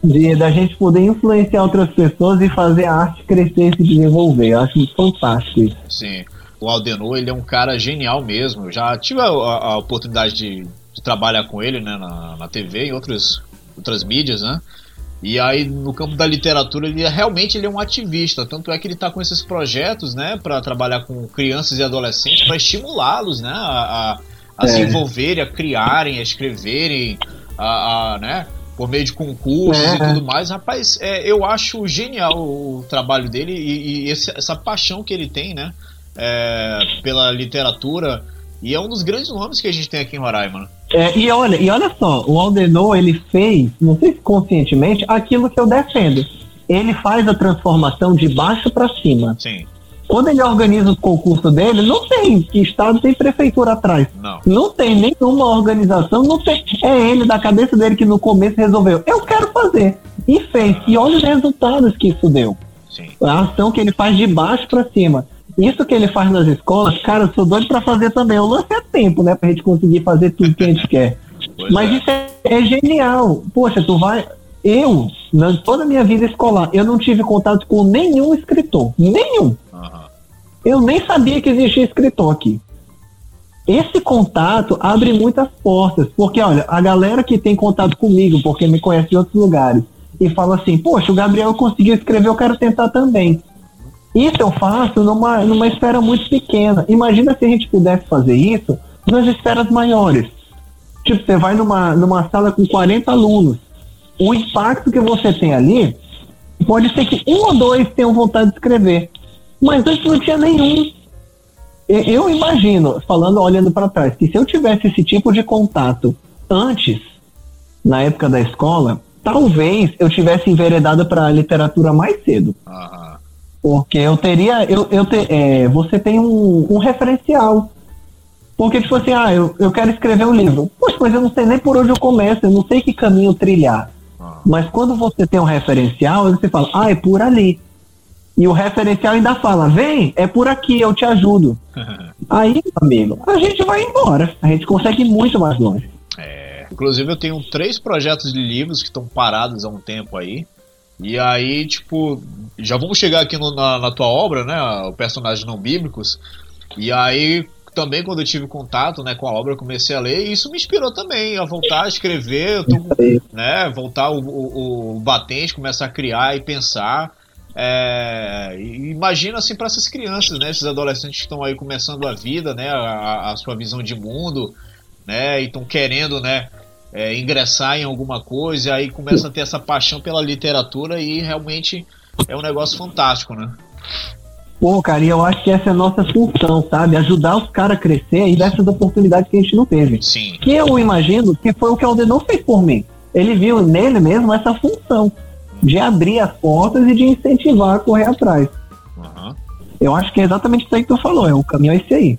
de da gente poder influenciar outras pessoas e fazer a arte crescer e se desenvolver. Eu acho fantástico isso. Sim. O Aldenor, ele é um cara genial mesmo. Eu já tive a, a, a oportunidade de, de, trabalhar com ele né, na, na TV e outras, outras mídias, né? E aí, no campo da literatura, ele é, realmente ele é um ativista. Tanto é que ele está com esses projetos, né, para trabalhar com crianças e adolescentes, para estimulá-los, né, a, a, a é. se envolverem, a criarem, a escreverem, a, a né, por meio de concursos é. e tudo mais. Rapaz, é, eu acho genial o trabalho dele e, e esse, essa paixão que ele tem, né? É, pela literatura. E é um dos grandes nomes que a gente tem aqui em Roraima. Né? É, e olha, e olha só, o Aldenor ele fez, não sei se conscientemente, aquilo que eu defendo. Ele faz a transformação de baixo para cima. Sim. Quando ele organiza o concurso dele, não tem que estado tem prefeitura atrás. Não. Não tem nenhuma organização, não tem. É ele da cabeça dele que no começo resolveu, eu quero fazer. E fez. E olha os resultados que isso deu. Sim. A ação que ele faz de baixo para cima. Isso que ele faz nas escolas, cara, eu sou doido para fazer também. O lance é tempo, né, pra gente conseguir fazer tudo que a gente quer. Pois Mas é. isso é, é genial. Poxa, tu vai, eu, na toda a minha vida escolar, eu não tive contato com nenhum escritor. Nenhum. Eu nem sabia que existia escritor aqui. Esse contato abre muitas portas, porque olha, a galera que tem contato comigo, porque me conhece de outros lugares, e fala assim, poxa, o Gabriel conseguiu escrever, eu quero tentar também. Isso eu faço numa, numa esfera muito pequena. Imagina se a gente pudesse fazer isso nas esferas maiores. Tipo, você vai numa, numa sala com 40 alunos. O impacto que você tem ali pode ser que um ou dois tenham vontade de escrever. Mas antes não tinha nenhum. Eu imagino, falando, olhando para trás, que se eu tivesse esse tipo de contato antes, na época da escola, talvez eu tivesse enveredado para a literatura mais cedo. Uhum. Porque eu teria. Eu, eu te, é, você tem um, um, referencial. Porque, tipo assim, ah, eu, eu quero escrever um livro. Poxa, mas eu não sei nem por onde eu começo, eu não sei que caminho trilhar. Uhum. Mas quando você tem um referencial, você fala, ah, é por ali. E o referencial ainda fala: vem, é por aqui, eu te ajudo. *laughs* Aí, amigo, a gente vai embora. A gente consegue ir muito mais longe. É, inclusive, eu tenho três projetos de livros que estão parados há um tempo aí. E aí, tipo, já vamos chegar aqui no, na, na, tua obra, né? O personagem não bíblicos. E aí, também quando eu tive contato né, com a obra, eu comecei a ler, e isso me inspirou também a voltar a escrever, tô, né, voltar o, o, o batente, começar a criar e pensar. É, imagina assim para essas crianças, né, esses adolescentes que estão aí começando a vida, né, a, a sua visão de mundo, né, e estão querendo, né, é, ingressar em alguma coisa, e aí começa a ter essa paixão pela literatura e realmente é um negócio fantástico, né? Pô, cara, e eu acho que essa é a nossa função, sabe? Ajudar os caras a crescer e dessas oportunidades que a gente não teve. Sim. Que eu imagino que foi o que o Aldenor fez por mim. Ele viu nele mesmo essa função de abrir as portas e de incentivar a correr atrás. Uhum. Eu acho que é exatamente isso aí que tu falou, é o caminho é esse aí.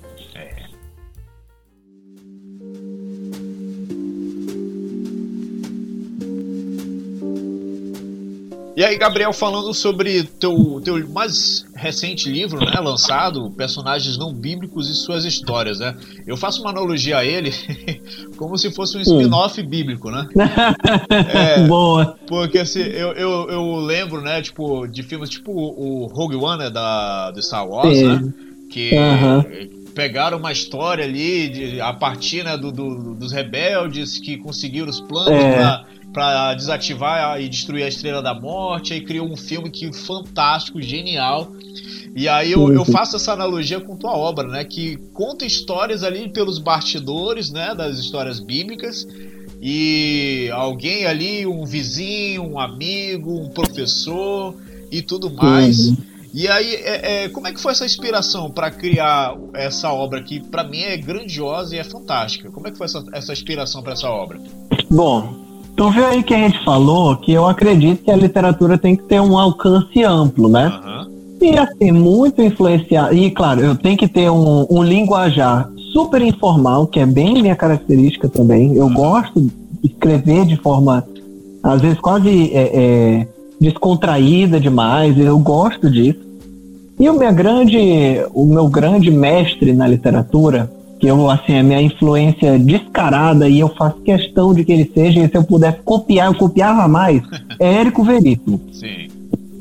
E aí, Gabriel, falando sobre teu, teu mais recente livro, né, lançado, Personagens Não Bíblicos e Suas Histórias, né? Eu faço uma analogia a ele *laughs* como se fosse um spin-off bíblico, né? *laughs* É, Boa. Porque assim, eu, eu, eu lembro, né, tipo, de filmes tipo o Rogue One, né, da, do Star Wars, Sim. né? Que uhum pegaram uma história ali de, a partir né, do, do, dos rebeldes que conseguiram os planos é para desativar e destruir a Estrela da Morte, aí criou um filme que fantástico, genial. E aí eu, eu, faço essa analogia com tua obra, né? Que conta histórias ali pelos bastidores, né? Das histórias bíblicas. E alguém ali, um vizinho, um amigo, um professor e tudo mais. Uhum. E aí, é, é, como é que foi essa inspiração para criar essa obra que para mim é grandiosa e é fantástica? Como é que foi essa, essa inspiração para essa obra? Bom, Tu viu aí que a gente falou que eu acredito que a literatura tem que ter um alcance amplo, né? Uhum. E assim, muito influenciado. E claro, eu tenho que ter um, um linguajar super informal, que é bem minha característica também. Eu uhum. gosto de escrever de forma, às vezes, quase é, é, descontraída demais. Eu gosto disso. E o, minha grande, o meu grande mestre na literatura que eu, assim, a minha influência descarada e eu faço questão de que ele seja, e se eu pudesse copiar, eu copiava mais, *laughs* é Érico Veríssimo. Sim.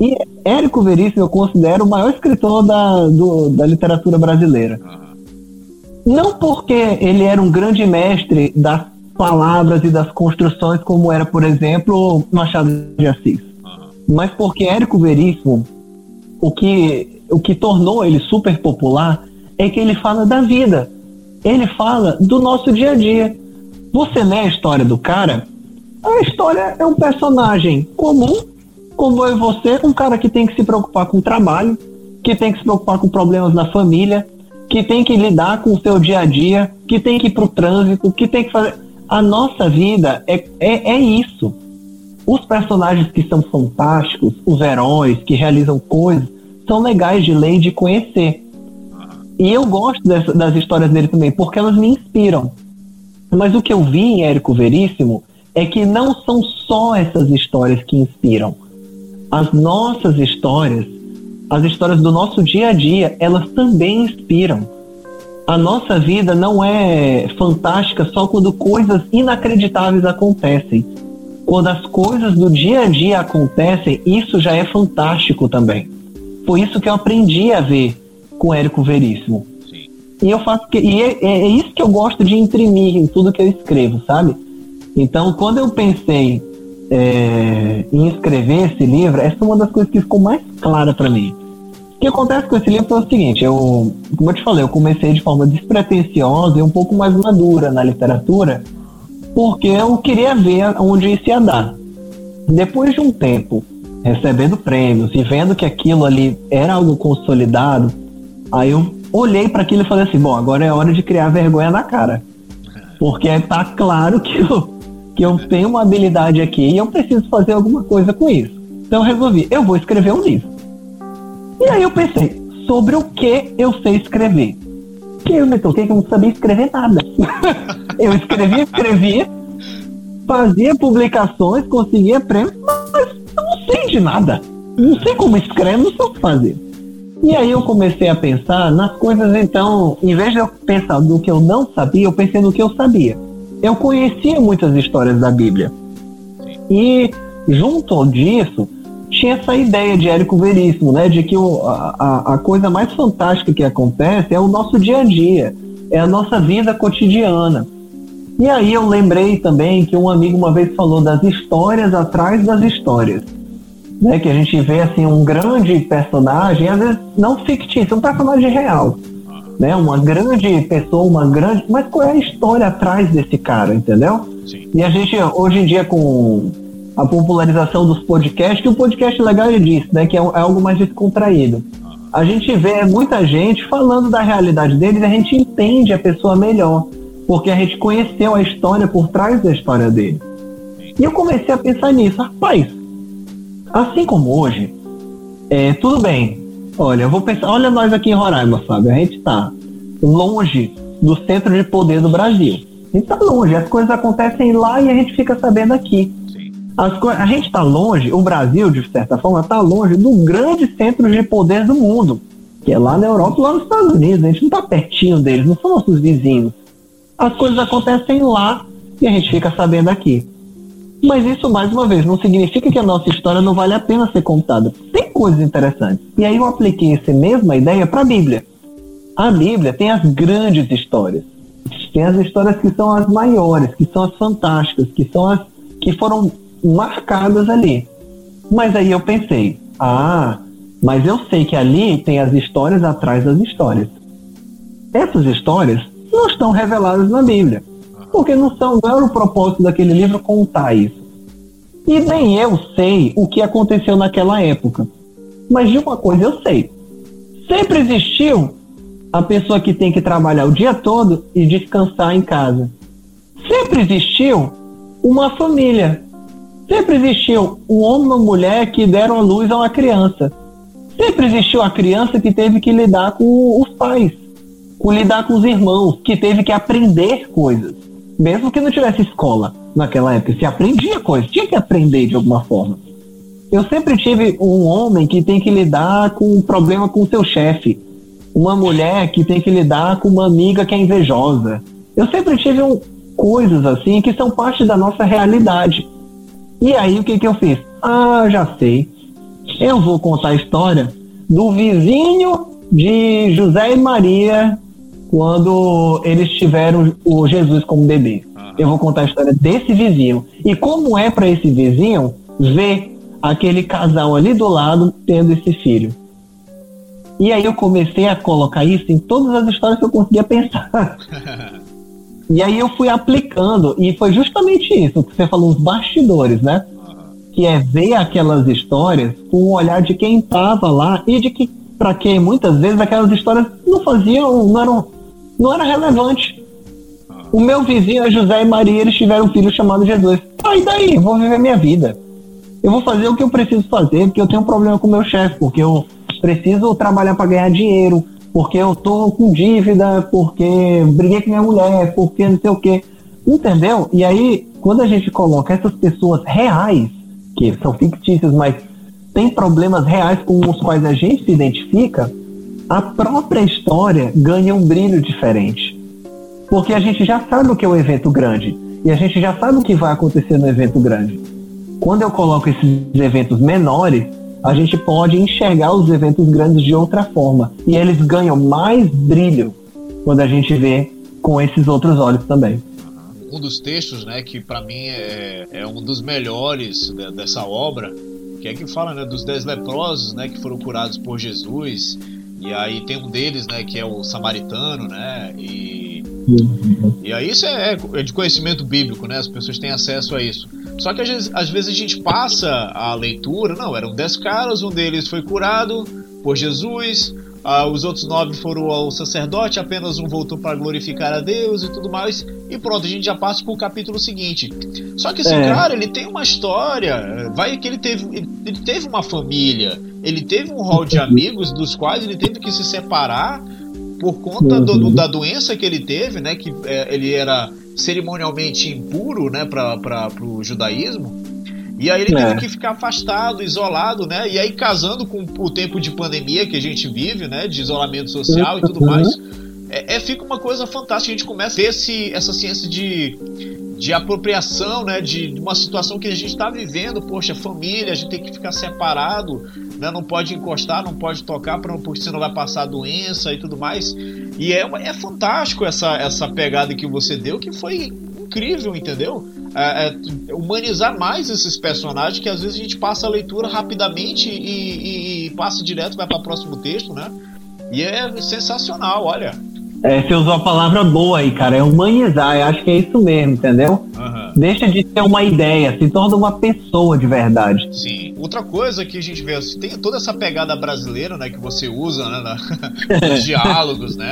E Érico Veríssimo eu considero o maior escritor da, do, da literatura brasileira. Uhum. Não porque ele era um grande mestre das palavras e das construções, como era, por exemplo, Machado de Assis. Uhum. Mas porque Érico Veríssimo, o que, o que tornou ele super popular é que ele fala da vida ele fala do nosso dia a dia. Você lê a história do cara, a história é um personagem comum, como e você, um cara que tem que se preocupar com o trabalho, que tem que se preocupar com problemas na família, que tem que lidar com o seu dia a dia, que tem que ir para o trânsito, que tem que fazer. A nossa vida é, é, é isso. Os personagens que são fantásticos, os heróis que realizam coisas, são legais de ler e de conhecer. E eu gosto dessa, das histórias dele também, porque elas me inspiram. Mas o que eu vi em Érico Veríssimo é que não são só essas histórias que inspiram. As nossas histórias, as histórias do nosso dia a dia, elas também inspiram. A nossa vida não é fantástica só quando coisas inacreditáveis acontecem. Quando as coisas do dia a dia acontecem, isso já é fantástico também. Foi isso que eu aprendi a ver com Érico Veríssimo. Sim. E eu faço que, e é, é, isso que eu gosto de imprimir em tudo que eu escrevo, sabe? Então, quando eu pensei é, em escrever esse livro, essa é uma das coisas que ficou mais clara para mim. O que acontece com esse livro foi o seguinte: eu, como eu te falei, eu comecei de forma despretensiosa e um pouco mais madura na literatura, porque eu queria ver onde isso ia dar. Depois de um tempo recebendo prêmios e vendo que aquilo ali era algo consolidado, Aí eu olhei para aquilo e falei assim: bom, agora é hora de criar vergonha na cara. Porque tá claro que eu, que eu tenho uma habilidade aqui e eu preciso fazer alguma coisa com isso. Então eu resolvi: eu vou escrever um livro. E aí eu pensei: sobre o que eu sei escrever? E eu me toquei que eu não sabia escrever nada. *laughs* eu escrevia, escrevia, fazia publicações, conseguia prêmios, mas eu não sei de nada. Não sei como escreve, não sei o que fazer. E aí eu comecei a pensar nas coisas, então, em vez de eu pensar no que eu não sabia, eu pensei no que eu sabia. Eu conhecia muitas histórias da Bíblia. E junto disso, tinha essa ideia de Érico Veríssimo, né? De que o, a, a coisa mais fantástica que acontece é o nosso dia a dia, é a nossa vida cotidiana. E aí eu lembrei também que um amigo uma vez falou das histórias atrás das histórias né? Que a gente vê assim um grande personagem, às vezes não fictício, um personagem real, né? Uma grande pessoa, uma grande, mas qual é a história atrás desse cara, entendeu? Sim. E a gente hoje em dia com a popularização dos podcasts, que o podcast legal é disso, né? Que é, é algo mais descontraído. A gente vê muita gente falando da realidade deles, a gente entende a pessoa melhor, porque a gente conheceu a história por trás da história dele. E eu comecei a pensar nisso, rapaz, Assim como hoje, é, tudo bem. Olha, eu vou pensar, olha nós aqui em Roraima, Fábio, a gente está longe do centro de poder do Brasil. A gente está longe, as coisas acontecem lá e a gente fica sabendo aqui. A gente está longe, o Brasil, de certa forma, está longe do grande centro de poder do mundo, que é lá na Europa e lá nos Estados Unidos. A gente não está pertinho deles, não são nossos vizinhos. As coisas acontecem lá e a gente fica sabendo aqui. Mas isso, mais uma vez, não significa que a nossa história não vale a pena ser contada. Tem coisas interessantes. E aí eu apliquei essa mesma ideia para a Bíblia. A Bíblia tem as grandes histórias. Tem as histórias que são as maiores, que são as fantásticas, que são as que foram marcadas ali. Mas aí eu pensei, ah, mas eu sei que ali tem as histórias atrás das histórias. Essas histórias não estão reveladas na Bíblia, porque não, são, não era o propósito daquele livro contar isso. E nem eu sei o que aconteceu naquela época. Mas de uma coisa eu sei. Sempre existiu a pessoa que tem que trabalhar o dia todo e descansar em casa. Sempre existiu uma família Sempre existiu um homem e uma mulher que deram a luz a uma criança. Sempre existiu a criança que teve que lidar com os pais, com lidar com os irmãos, que teve que aprender coisas. Mesmo que não tivesse escola naquela época, se aprendia coisas, tinha que aprender de alguma forma. Eu sempre tive um homem que tem que lidar com um problema com seu chefe, uma mulher que tem que lidar com uma amiga que é invejosa. Eu sempre tive um, coisas assim que são parte da nossa realidade. E aí o que, que eu fiz? Ah, já sei. Eu vou contar a história do vizinho de José e Maria quando eles tiveram o Jesus como bebê. Eu vou contar a história desse vizinho. E como é para esse vizinho ver aquele casal ali do lado tendo esse filho. E aí eu comecei a colocar isso em todas as histórias que eu conseguia pensar. *laughs* E aí eu fui aplicando, e foi justamente isso que você falou, os bastidores, né? Que é ver aquelas histórias com o olhar de quem estava lá e de que, para quem muitas vezes aquelas histórias não faziam, não eram, não era relevante. O meu vizinho, José e Maria, eles tiveram um filho chamado Jesus. Ah, e daí? Vou viver minha vida. Eu vou fazer o que eu preciso fazer, porque eu tenho um problema com o meu chefe, porque eu preciso trabalhar para ganhar dinheiro, porque eu tô com dívida, porque briguei com minha mulher, porque não sei o quê. Entendeu? E aí, quando a gente coloca essas pessoas reais, que são fictícias, mas têm problemas reais com os quais a gente se identifica, a própria história ganha um brilho diferente. Porque a gente já sabe o que é um evento grande. E a gente já sabe o que vai acontecer no evento grande. Quando eu coloco esses eventos menores, a gente pode enxergar os eventos grandes de outra forma. E eles ganham mais brilho quando a gente vê com esses outros olhos também. Um dos textos, né, que para mim é, é, um dos melhores dessa obra, que é que fala, né, dos dez leprosos, né, que foram curados por Jesus. E aí tem um deles, né, que é o samaritano, né, e e aí isso é, é de conhecimento bíblico, né? As pessoas têm acesso a isso. Só que às vezes, às vezes a gente passa a leitura, não, eram dez caras, um deles foi curado por Jesus, ah, os outros nove foram ao sacerdote, apenas um voltou para glorificar a Deus e tudo mais. E pronto, a gente já passa para o capítulo seguinte. Só que esse é. cara, ele tem uma história. Vai que ele teve, ele teve uma família, ele teve um rol de amigos dos quais ele teve que se separar por conta do, do, da doença que ele teve, né? Que é, ele era cerimonialmente impuro, né? Para o judaísmo. E aí ele é. teve que ficar afastado, isolado, né? E aí casando com o tempo de pandemia que a gente vive, né? De isolamento social e tudo mais. É, é, fica uma coisa fantástica. A gente começa a ter esse, essa ciência de, de apropriação, né? De, de uma situação que a gente está vivendo. Poxa, família, a gente tem que ficar separado né? Não pode encostar, não pode tocar, porque senão vai passar doença e tudo mais. E é, é fantástico essa, essa pegada que você deu, que foi incrível, entendeu? É, é, humanizar mais esses personagens que às vezes a gente passa a leitura rapidamente e, e, e passa direto, vai para o próximo texto, né? E é sensacional, olha. É, você usou a palavra boa aí, cara. É humanizar. Eu acho que é isso mesmo, entendeu? Uhum. Deixa de ser uma ideia, se torna uma pessoa de verdade. Sim. Outra coisa que a gente vê, assim, tem toda essa pegada brasileira, né, que você usa, né, na, *laughs* nos diálogos, né,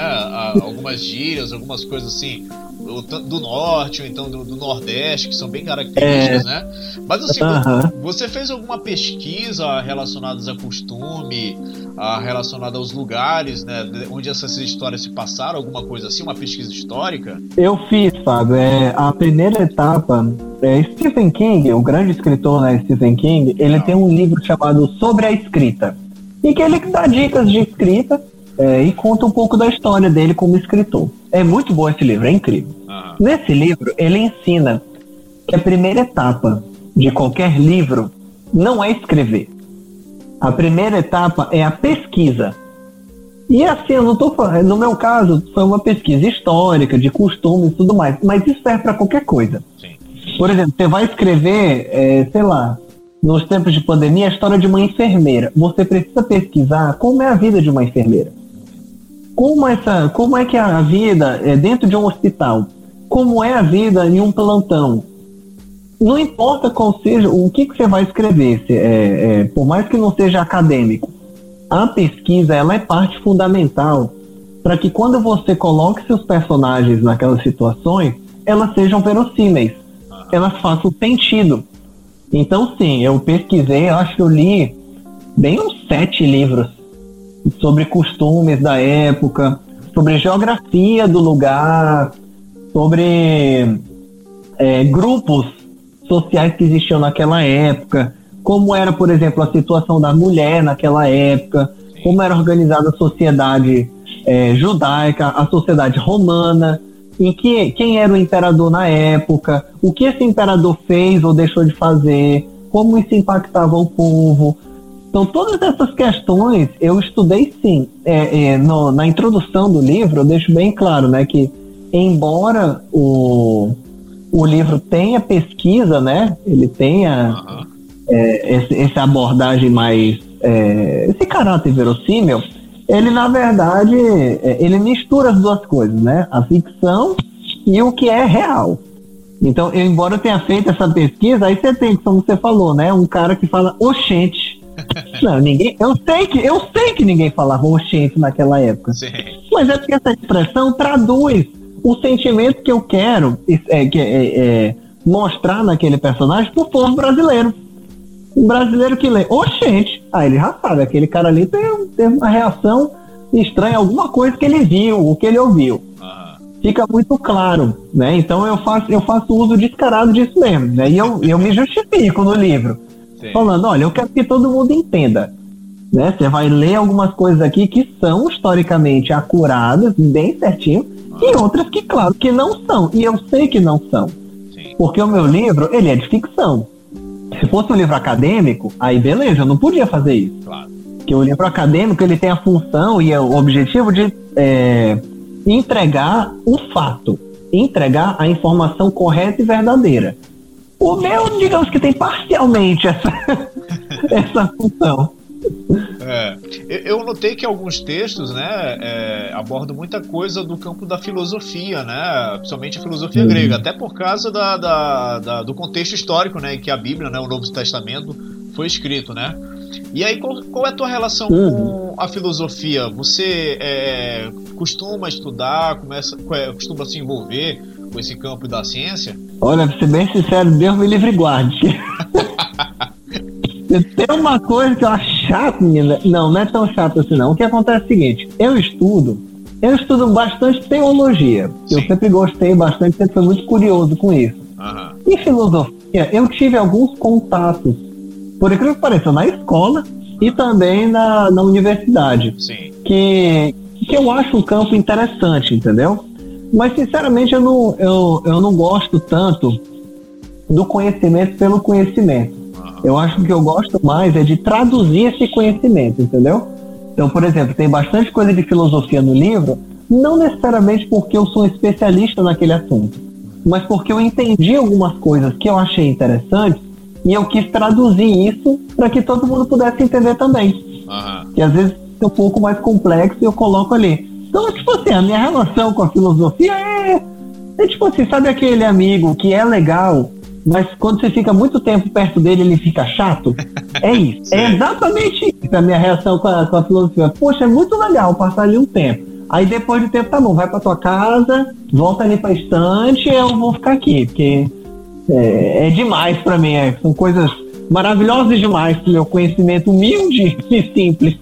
algumas gírias, algumas coisas assim do norte ou então do, do nordeste, que são bem características, é. né? Mas assim, uhum. você fez alguma pesquisa relacionada a costume, a, relacionada aos lugares, né? Onde essas histórias se passaram, alguma coisa assim, uma pesquisa histórica? Eu fiz, Fábio. É, a primeira etapa é, Stephen King, o grande escritor né, Stephen King, ele tem um livro chamado Sobre a Escrita, em que ele dá dicas de escrita é, e conta um pouco da história dele como escritor. É muito bom esse livro, é incrível. Uhum. Nesse livro, ele ensina que a primeira etapa de qualquer livro não é escrever. A primeira etapa é a pesquisa. E assim, eu não tô falando, no meu caso, foi uma pesquisa histórica, de costumes e tudo mais, mas isso serve para qualquer coisa. Sim. Por exemplo, você vai escrever, é, sei lá, nos tempos de pandemia, a história de uma enfermeira. Você precisa pesquisar como é a vida de uma enfermeira. Como, essa, como é que é a vida é, dentro de um hospital? Como é a vida em um plantão? Não importa qual seja, o que, que você vai escrever, se, é, é, por mais que não seja acadêmico, a pesquisa ela é parte fundamental para que quando você coloque seus personagens naquelas situações, elas sejam verossímeis, elas façam sentido. Então, sim, eu pesquisei, acho que eu li bem uns sete livros sobre costumes da época, sobre geografia do lugar, sobre é, grupos sociais que existiam naquela época, como era, por exemplo, a situação da mulher naquela época, como era organizada a sociedade é, judaica, a sociedade romana, em que quem era o imperador na época, o que esse imperador fez ou deixou de fazer, como isso impactava o povo. Então, todas essas questões eu estudei sim. É, é, no, na introdução do livro, eu deixo bem claro né, que, embora o, o livro tenha pesquisa, né, ele tenha uhum. é, esse, essa abordagem mais. É, esse caráter verossímil, ele na verdade é, ele mistura as duas coisas, né? A ficção e o que é real. Então, eu, embora eu tenha feito essa pesquisa, aí você tem, como você falou, né? Um cara que fala oxente. Não, ninguém. Eu sei que, eu sei que ninguém falava oxente naquela época. Sim. Mas é porque essa expressão traduz o sentimento que eu quero é, que, é, é, mostrar naquele personagem pro povo brasileiro. Um brasileiro que lê, oxente, ah, ele já sabe, aquele cara ali tem, tem uma reação estranha, alguma coisa que ele viu, o que ele ouviu. Fica muito claro, né? Então eu faço, eu faço uso descarado disso mesmo, né? E eu, eu me justifico no livro, Sim. falando, olha, eu quero que todo mundo entenda. Né? Você vai ler algumas coisas aqui que são historicamente acuradas, bem certinho, e outras que, claro, que não são. E eu sei que não são. Sim. Porque o meu livro, ele é de ficção. Se fosse um livro acadêmico, aí beleza, eu não podia fazer isso. Claro. Porque o livro acadêmico ele tem a função e o objetivo de é, entregar o fato, entregar a informação correta e verdadeira. O meu, digamos que tem parcialmente essa, *laughs* essa função. É, eu notei que alguns textos, né, é, abordam muita coisa do campo da filosofia, né, principalmente a filosofia uhum. grega, até por causa da, da, da, do contexto histórico, né, em que a Bíblia, né, o Novo Testamento, foi escrito, né. E aí, qual, qual é a tua relação uhum. com a filosofia? Você é, costuma estudar, começa, é, costuma se envolver com esse campo da ciência? Olha, pra ser bem sincero, Deus me livre e guarde. *laughs* Tem uma coisa que eu acho chato, menina. Não, não é tão chato assim, não. O que acontece é o seguinte: eu estudo, eu estudo bastante teologia. Sim. Eu sempre gostei bastante, sempre fui muito curioso com isso. Uhum. E filosofia, eu tive alguns contatos, por incrível que pareça, na escola e também na, na universidade. Sim. Que, que eu acho um campo interessante, entendeu? Mas, sinceramente, eu não, eu, eu não gosto tanto do conhecimento pelo conhecimento. Eu acho que o que eu gosto mais é de traduzir esse conhecimento, entendeu? Então, por exemplo, tem bastante coisa de filosofia no livro, não necessariamente porque eu sou um especialista naquele assunto, mas porque eu entendi algumas coisas que eu achei interessantes e eu quis traduzir isso para que todo mundo pudesse entender também. Uhum. Que às vezes é um pouco mais complexo e eu coloco ali. Então, tipo assim, a minha relação com a filosofia é, é tipo assim, sabe aquele amigo que é legal, mas quando você fica muito tempo perto dele, ele fica chato. É isso. é *laughs* exatamente isso a minha reação com a, com a filosofia. Poxa, é muito legal passar ali um tempo. Aí depois do tempo, tá bom, vai pra tua casa, volta ali pra estante, eu vou ficar aqui, porque é, é demais para mim. É, são coisas maravilhosas demais pro meu conhecimento humilde *laughs* e simples.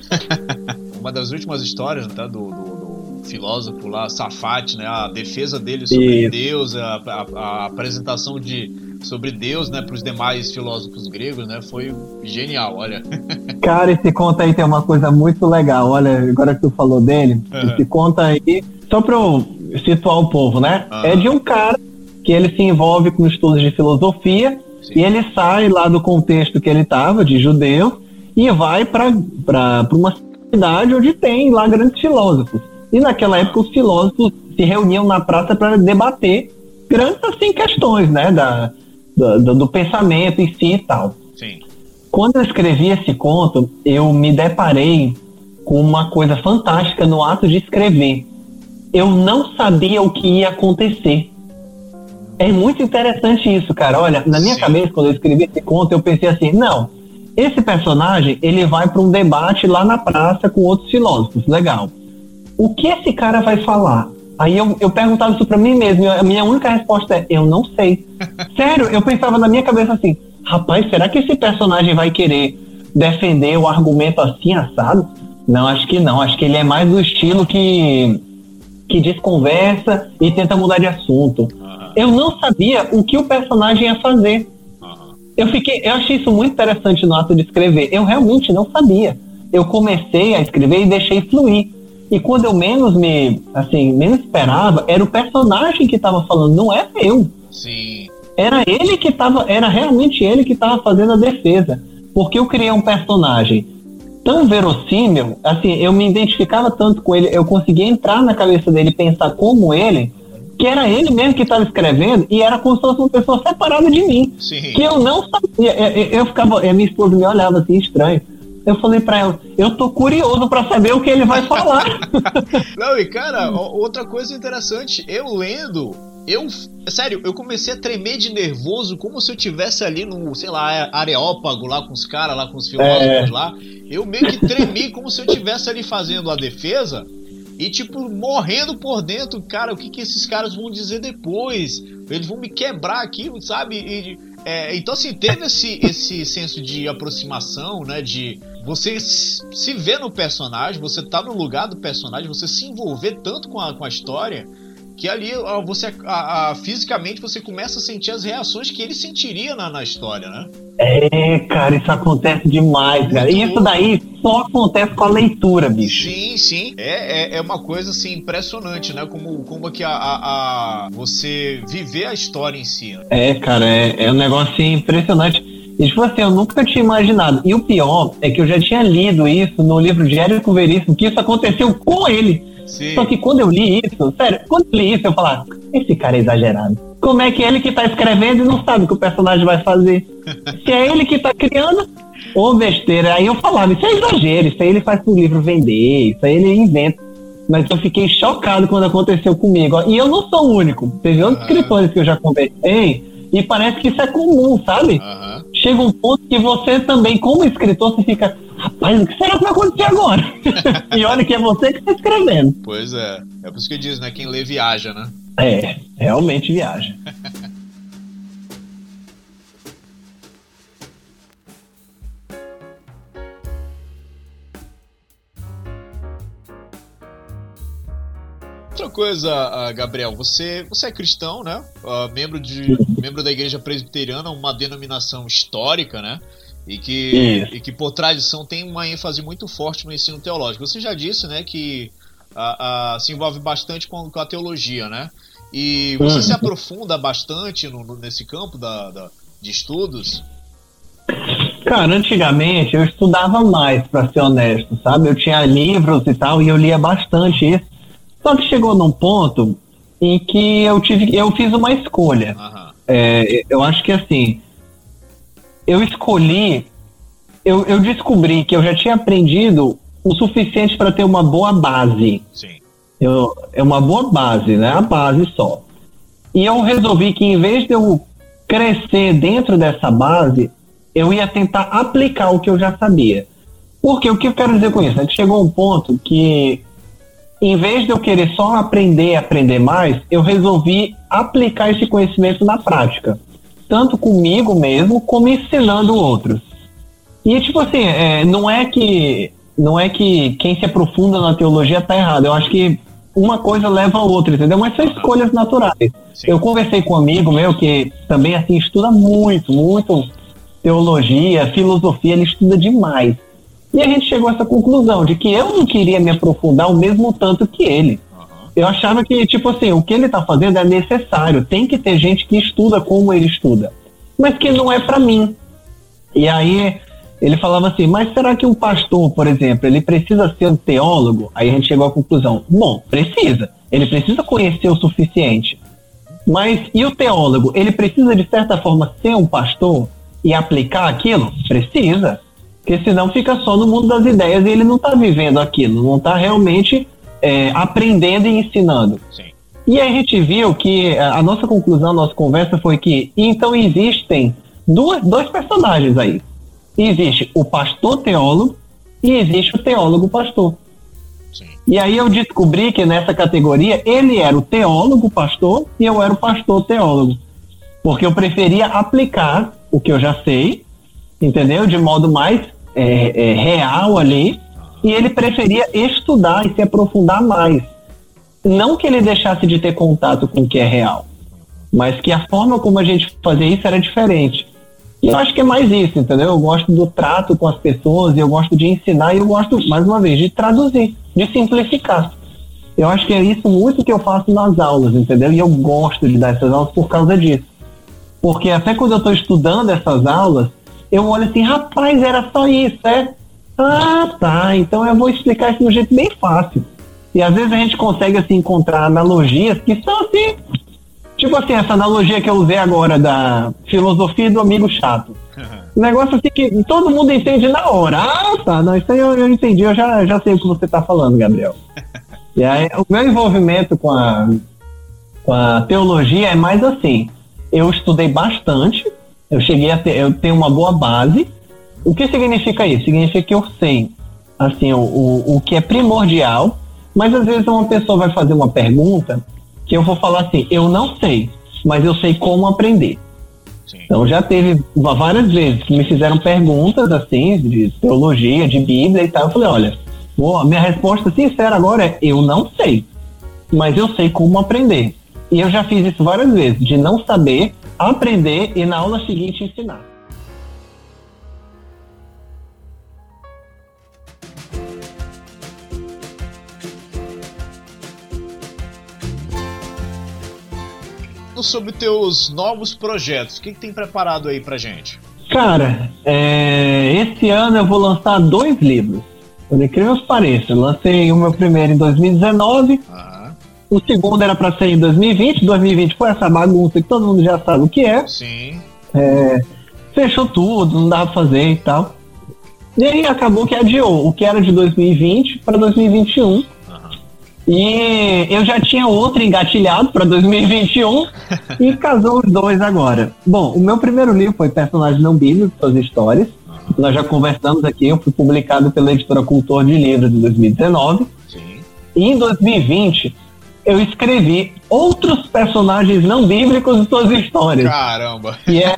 *laughs* Uma das últimas histórias tá, do, do filósofo lá, Safate, né? A defesa dele sobre. Deus, a, a, a, apresentação de sobre Deus, né, para os demais filósofos gregos, né, foi genial, olha. *laughs* Cara, esse conto aí tem uma coisa muito legal, olha, agora que tu falou dele, uhum. esse conto aí, só para eu situar o povo, né, uhum. é de um cara que ele se envolve com estudos de filosofia Sim. e ele sai lá do contexto que ele estava, de judeu, e vai para uma cidade onde tem lá grandes filósofos. E naquela época os filósofos se reuniam na praça para debater grandes assim questões, né, da, do, do, pensamento em si e tal. Sim. Quando eu escrevi esse conto, eu me deparei com uma coisa fantástica no ato de escrever. Eu não sabia o que ia acontecer. É muito interessante isso, cara. Olha, na minha Sim. cabeça, quando eu escrevi esse conto, eu pensei assim: não, esse personagem ele vai para um debate lá na praça com outros filósofos. Legal. O que esse cara vai falar? Aí eu, eu perguntava isso pra mim mesmo, a minha única resposta é, eu não sei. *laughs* Sério, eu pensava na minha cabeça assim, rapaz, será que esse personagem vai querer defender o argumento assim, assado? Não, acho que não. Acho que ele é mais do estilo que, que desconversa e tenta mudar de assunto. Uhum. Eu não sabia o que o personagem ia fazer. Uhum. Eu fiquei, eu achei isso muito interessante no ato de escrever. Eu realmente não sabia. Eu comecei a escrever e deixei fluir. E quando eu menos me, assim, menos esperava, era o personagem que estava falando, não era eu. Sim. Era ele que estava, era realmente ele que estava fazendo a defesa. Porque eu criei um personagem tão verossímil, assim, eu me identificava tanto com ele, eu conseguia entrar na cabeça dele, pensar como ele, que era ele mesmo que estava escrevendo e era como se fosse uma pessoa separada de mim. Sim. Que eu não sabia. Eu, eu ficava, a minha esposa me olhava assim estranho. Eu falei para ela, eu tô curioso para saber o que ele vai falar. *laughs* Não, e cara, outra coisa interessante, eu lendo, eu, sério, eu comecei a tremer de nervoso, como se eu tivesse ali no, sei lá, areópago lá com os caras, lá com os filósofos é. lá. Eu meio que tremi como se eu tivesse ali fazendo a defesa e, tipo, morrendo por dentro, cara, o que, que esses caras vão dizer depois? Eles vão me quebrar aqui, sabe? E, é, então, assim, teve esse, esse senso de aproximação, né? De você se ver no personagem, você tá no lugar do personagem, você se envolver tanto com a, com a história que ali você a, a, fisicamente você começa a sentir as reações que ele sentiria na, na história, né? É, cara, isso acontece demais, cara. E isso daí só acontece com a leitura, bicho. Sim, sim. É, é, é uma coisa assim impressionante, né? Como, como que a, a, a, você viver a história em si. Né? É, cara, é, é um negócio assim, impressionante. E, tipo assim, eu nunca tinha imaginado. E o pior é que eu já tinha lido isso no livro de Érico Veríssimo, que isso aconteceu com ele. Sim. Só que quando eu li isso, sério, quando eu li isso, eu falava, esse cara é exagerado. Como é que é ele que tá escrevendo e não sabe o que o personagem vai fazer? *laughs* Se é ele que tá criando, ou besteira. Aí eu falava, isso é exagero, isso aí ele faz pro livro vender, isso aí ele inventa. Mas eu fiquei chocado quando aconteceu comigo. E eu não sou o único. Teve outros ah. escritores que eu já conversei e parece que isso é comum, sabe? Uhum. Chega um ponto que você também, como escritor, você fica, rapaz, o que será que vai acontecer agora? *laughs* e olha que é você que está escrevendo. Pois é. É por isso que diz, né? Quem lê viaja, né? É, realmente viaja. *laughs* Outra coisa, Gabriel, você, você é cristão, né? Uh, membro, de, membro da igreja presbiteriana, uma denominação histórica, né? E que, e que por tradição tem uma ênfase muito forte no ensino teológico. Você já disse, né, que uh, uh, se envolve bastante com, com, a teologia, né? E você se aprofunda bastante no, no, nesse campo da, da, de estudos? Cara, antigamente eu estudava mais, para ser honesto, sabe? Eu tinha livros e tal, e eu lia bastante isso. Só que chegou num ponto em que eu tive, eu fiz uma escolha. Uhum. É, eu acho que assim, eu escolhi, eu, eu descobri que eu já tinha aprendido o suficiente para ter uma boa base. Sim. Eu, é uma boa base, né? A base só. E eu resolvi que em vez de eu crescer dentro dessa base, eu ia tentar aplicar o que eu já sabia. Porque o que eu quero dizer com isso? É que chegou um ponto que em vez de eu querer só aprender, aprender mais, eu resolvi aplicar esse conhecimento na prática, tanto comigo mesmo como ensinando outros. E tipo assim, é, não é que não é que quem se aprofunda na teologia está errado. Eu acho que uma coisa leva a outra, entendeu? Mas são escolhas naturais. Sim. Eu conversei com um amigo meu que também assim estuda muito, muito teologia, filosofia, ele estuda demais. E a gente chegou a essa conclusão de que eu não queria me aprofundar o mesmo tanto que ele. Eu achava que, tipo assim, o que ele está fazendo é necessário. Tem que ter gente que estuda como ele estuda. Mas que não é para mim. E aí ele falava assim, mas será que um pastor, por exemplo, ele precisa ser um teólogo? Aí a gente chegou à conclusão, bom, precisa. Ele precisa conhecer o suficiente. Mas e o teólogo? Ele precisa, de certa forma, ser um pastor e aplicar aquilo? Precisa. Porque senão fica só no mundo das ideias e ele não está vivendo aquilo, não está realmente é, aprendendo e ensinando. Sim. E aí a gente viu que a nossa conclusão, a nossa conversa foi que então existem duas, dois personagens aí. Existe o pastor teólogo e existe o teólogo pastor. Sim. E aí eu descobri que nessa categoria ele era o teólogo pastor e eu era o pastor teólogo. Porque eu preferia aplicar o que eu já sei, entendeu? De modo mais é, é, real ali, e ele preferia estudar e se aprofundar mais. Não que ele deixasse de ter contato com o que é real, mas que a forma como a gente fazia isso era diferente. E eu acho que é mais isso, entendeu? Eu gosto do trato com as pessoas, eu gosto de ensinar e eu gosto, mais uma vez, de traduzir, de simplificar. Eu acho que é isso muito que eu faço nas aulas, entendeu? E eu gosto de dar essas aulas por causa disso. Porque até quando eu estou estudando essas aulas, eu olho assim, rapaz, era só isso, é? Ah, tá, então eu vou explicar isso de um jeito bem fácil. E às vezes a gente consegue assim encontrar analogias que são assim, tipo assim, essa analogia que eu usei agora da filosofia do amigo chato. *laughs* Um negócio assim que todo mundo entende na hora. Ah, tá, não, isso aí eu, eu entendi, eu já, já sei o que você tá falando, Gabriel. *laughs* E aí, o meu envolvimento com a, com a teologia é mais assim. Eu estudei bastante, eu cheguei a ter, eu tenho uma boa base. O que significa isso? Significa que eu sei, assim, o, o, o que é primordial, mas às vezes uma pessoa vai fazer uma pergunta que eu vou falar assim, eu não sei, mas eu sei como aprender. Sim. Então já teve várias vezes que me fizeram perguntas assim, de teologia, de Bíblia e tal. Eu falei, olha, a minha resposta sincera agora é eu não sei, mas eu sei como aprender. E eu já fiz isso várias vezes, de não saber, aprender e na aula seguinte ensinar. sobre teus novos projetos. O que, que tem preparado aí pra gente? Cara, é, esse ano eu vou lançar dois livros. Por incrível que pareça. Eu lancei o meu primeiro em 2019. O segundo era para ser em 2020. 2020 foi essa bagunça que todo mundo já sabe o que é. Sim. É, fechou tudo, não dava pra fazer e tal. E aí acabou que adiou o que era de 2020 para 2021. E eu já tinha outro engatilhado para 2021 *laughs* e casou os dois agora. Bom, o meu primeiro livro foi Personagens Não Bíblicos, Suas Histórias. Nós já conversamos aqui, eu fui publicado pela editora Cultor de Livros em 2019. Sim. E em 2020 eu escrevi outros personagens não bíblicos de suas histórias. Caramba! E é,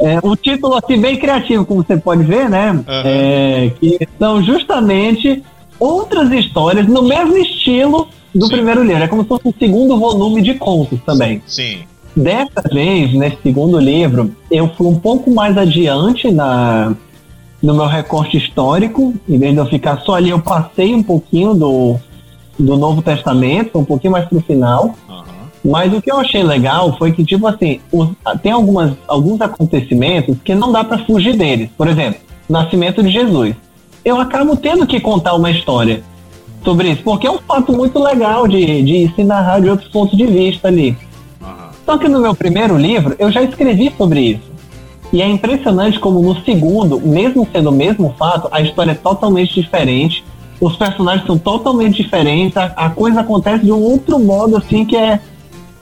é um título assim bem criativo, como você pode ver, né? Uhum. É, que são justamente outras histórias no mesmo estilo do Sim. primeiro livro. É como se fosse um segundo volume de contos também. Sim. Dessa vez, nesse segundo livro, eu fui um pouco mais adiante na, no meu recorte histórico. Em vez de eu ficar só ali, eu passei um pouquinho do, do Novo Testamento, um pouquinho mais pro final. Uhum. Mas o que eu achei legal foi que, tipo assim, os, tem algumas, alguns acontecimentos que não dá para fugir deles. Por exemplo, nascimento de Jesus. Eu acabo tendo que contar uma história sobre isso, porque é um fato muito legal de, de se narrar de outros pontos de vista ali. Só que no meu primeiro livro eu já escrevi sobre isso. E é impressionante como no segundo, mesmo sendo o mesmo fato, a história é totalmente diferente, os personagens são totalmente diferentes, a, a coisa acontece de um outro modo assim que é.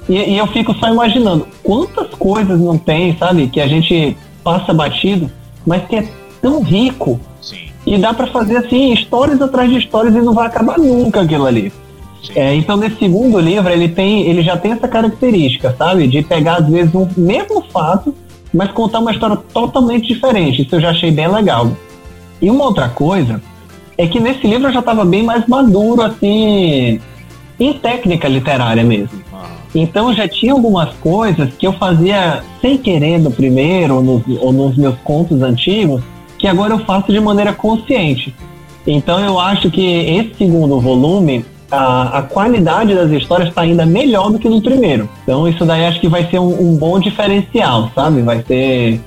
E, e, eu fico só imaginando quantas coisas não tem, sabe, que a gente passa batido, mas que é tão rico. Sim. E dá para fazer assim, histórias atrás de histórias e não vai acabar nunca aquilo ali. É, então, nesse segundo livro, ele, tem, ele já tem essa característica, sabe? De pegar, às vezes, um mesmo fato, mas contar uma história totalmente diferente. Isso eu já achei bem legal. E uma outra coisa é que nesse livro eu já estava bem mais maduro, assim, em técnica literária mesmo. Então já tinha algumas coisas que eu fazia sem querer no primeiro ou nos, ou nos meus contos antigos, que agora eu faço de maneira consciente. Então eu acho que esse segundo volume, a, a qualidade das histórias está ainda melhor do que no primeiro. Então isso daí acho que vai ser um, um bom diferencial, sabe? Vai ser.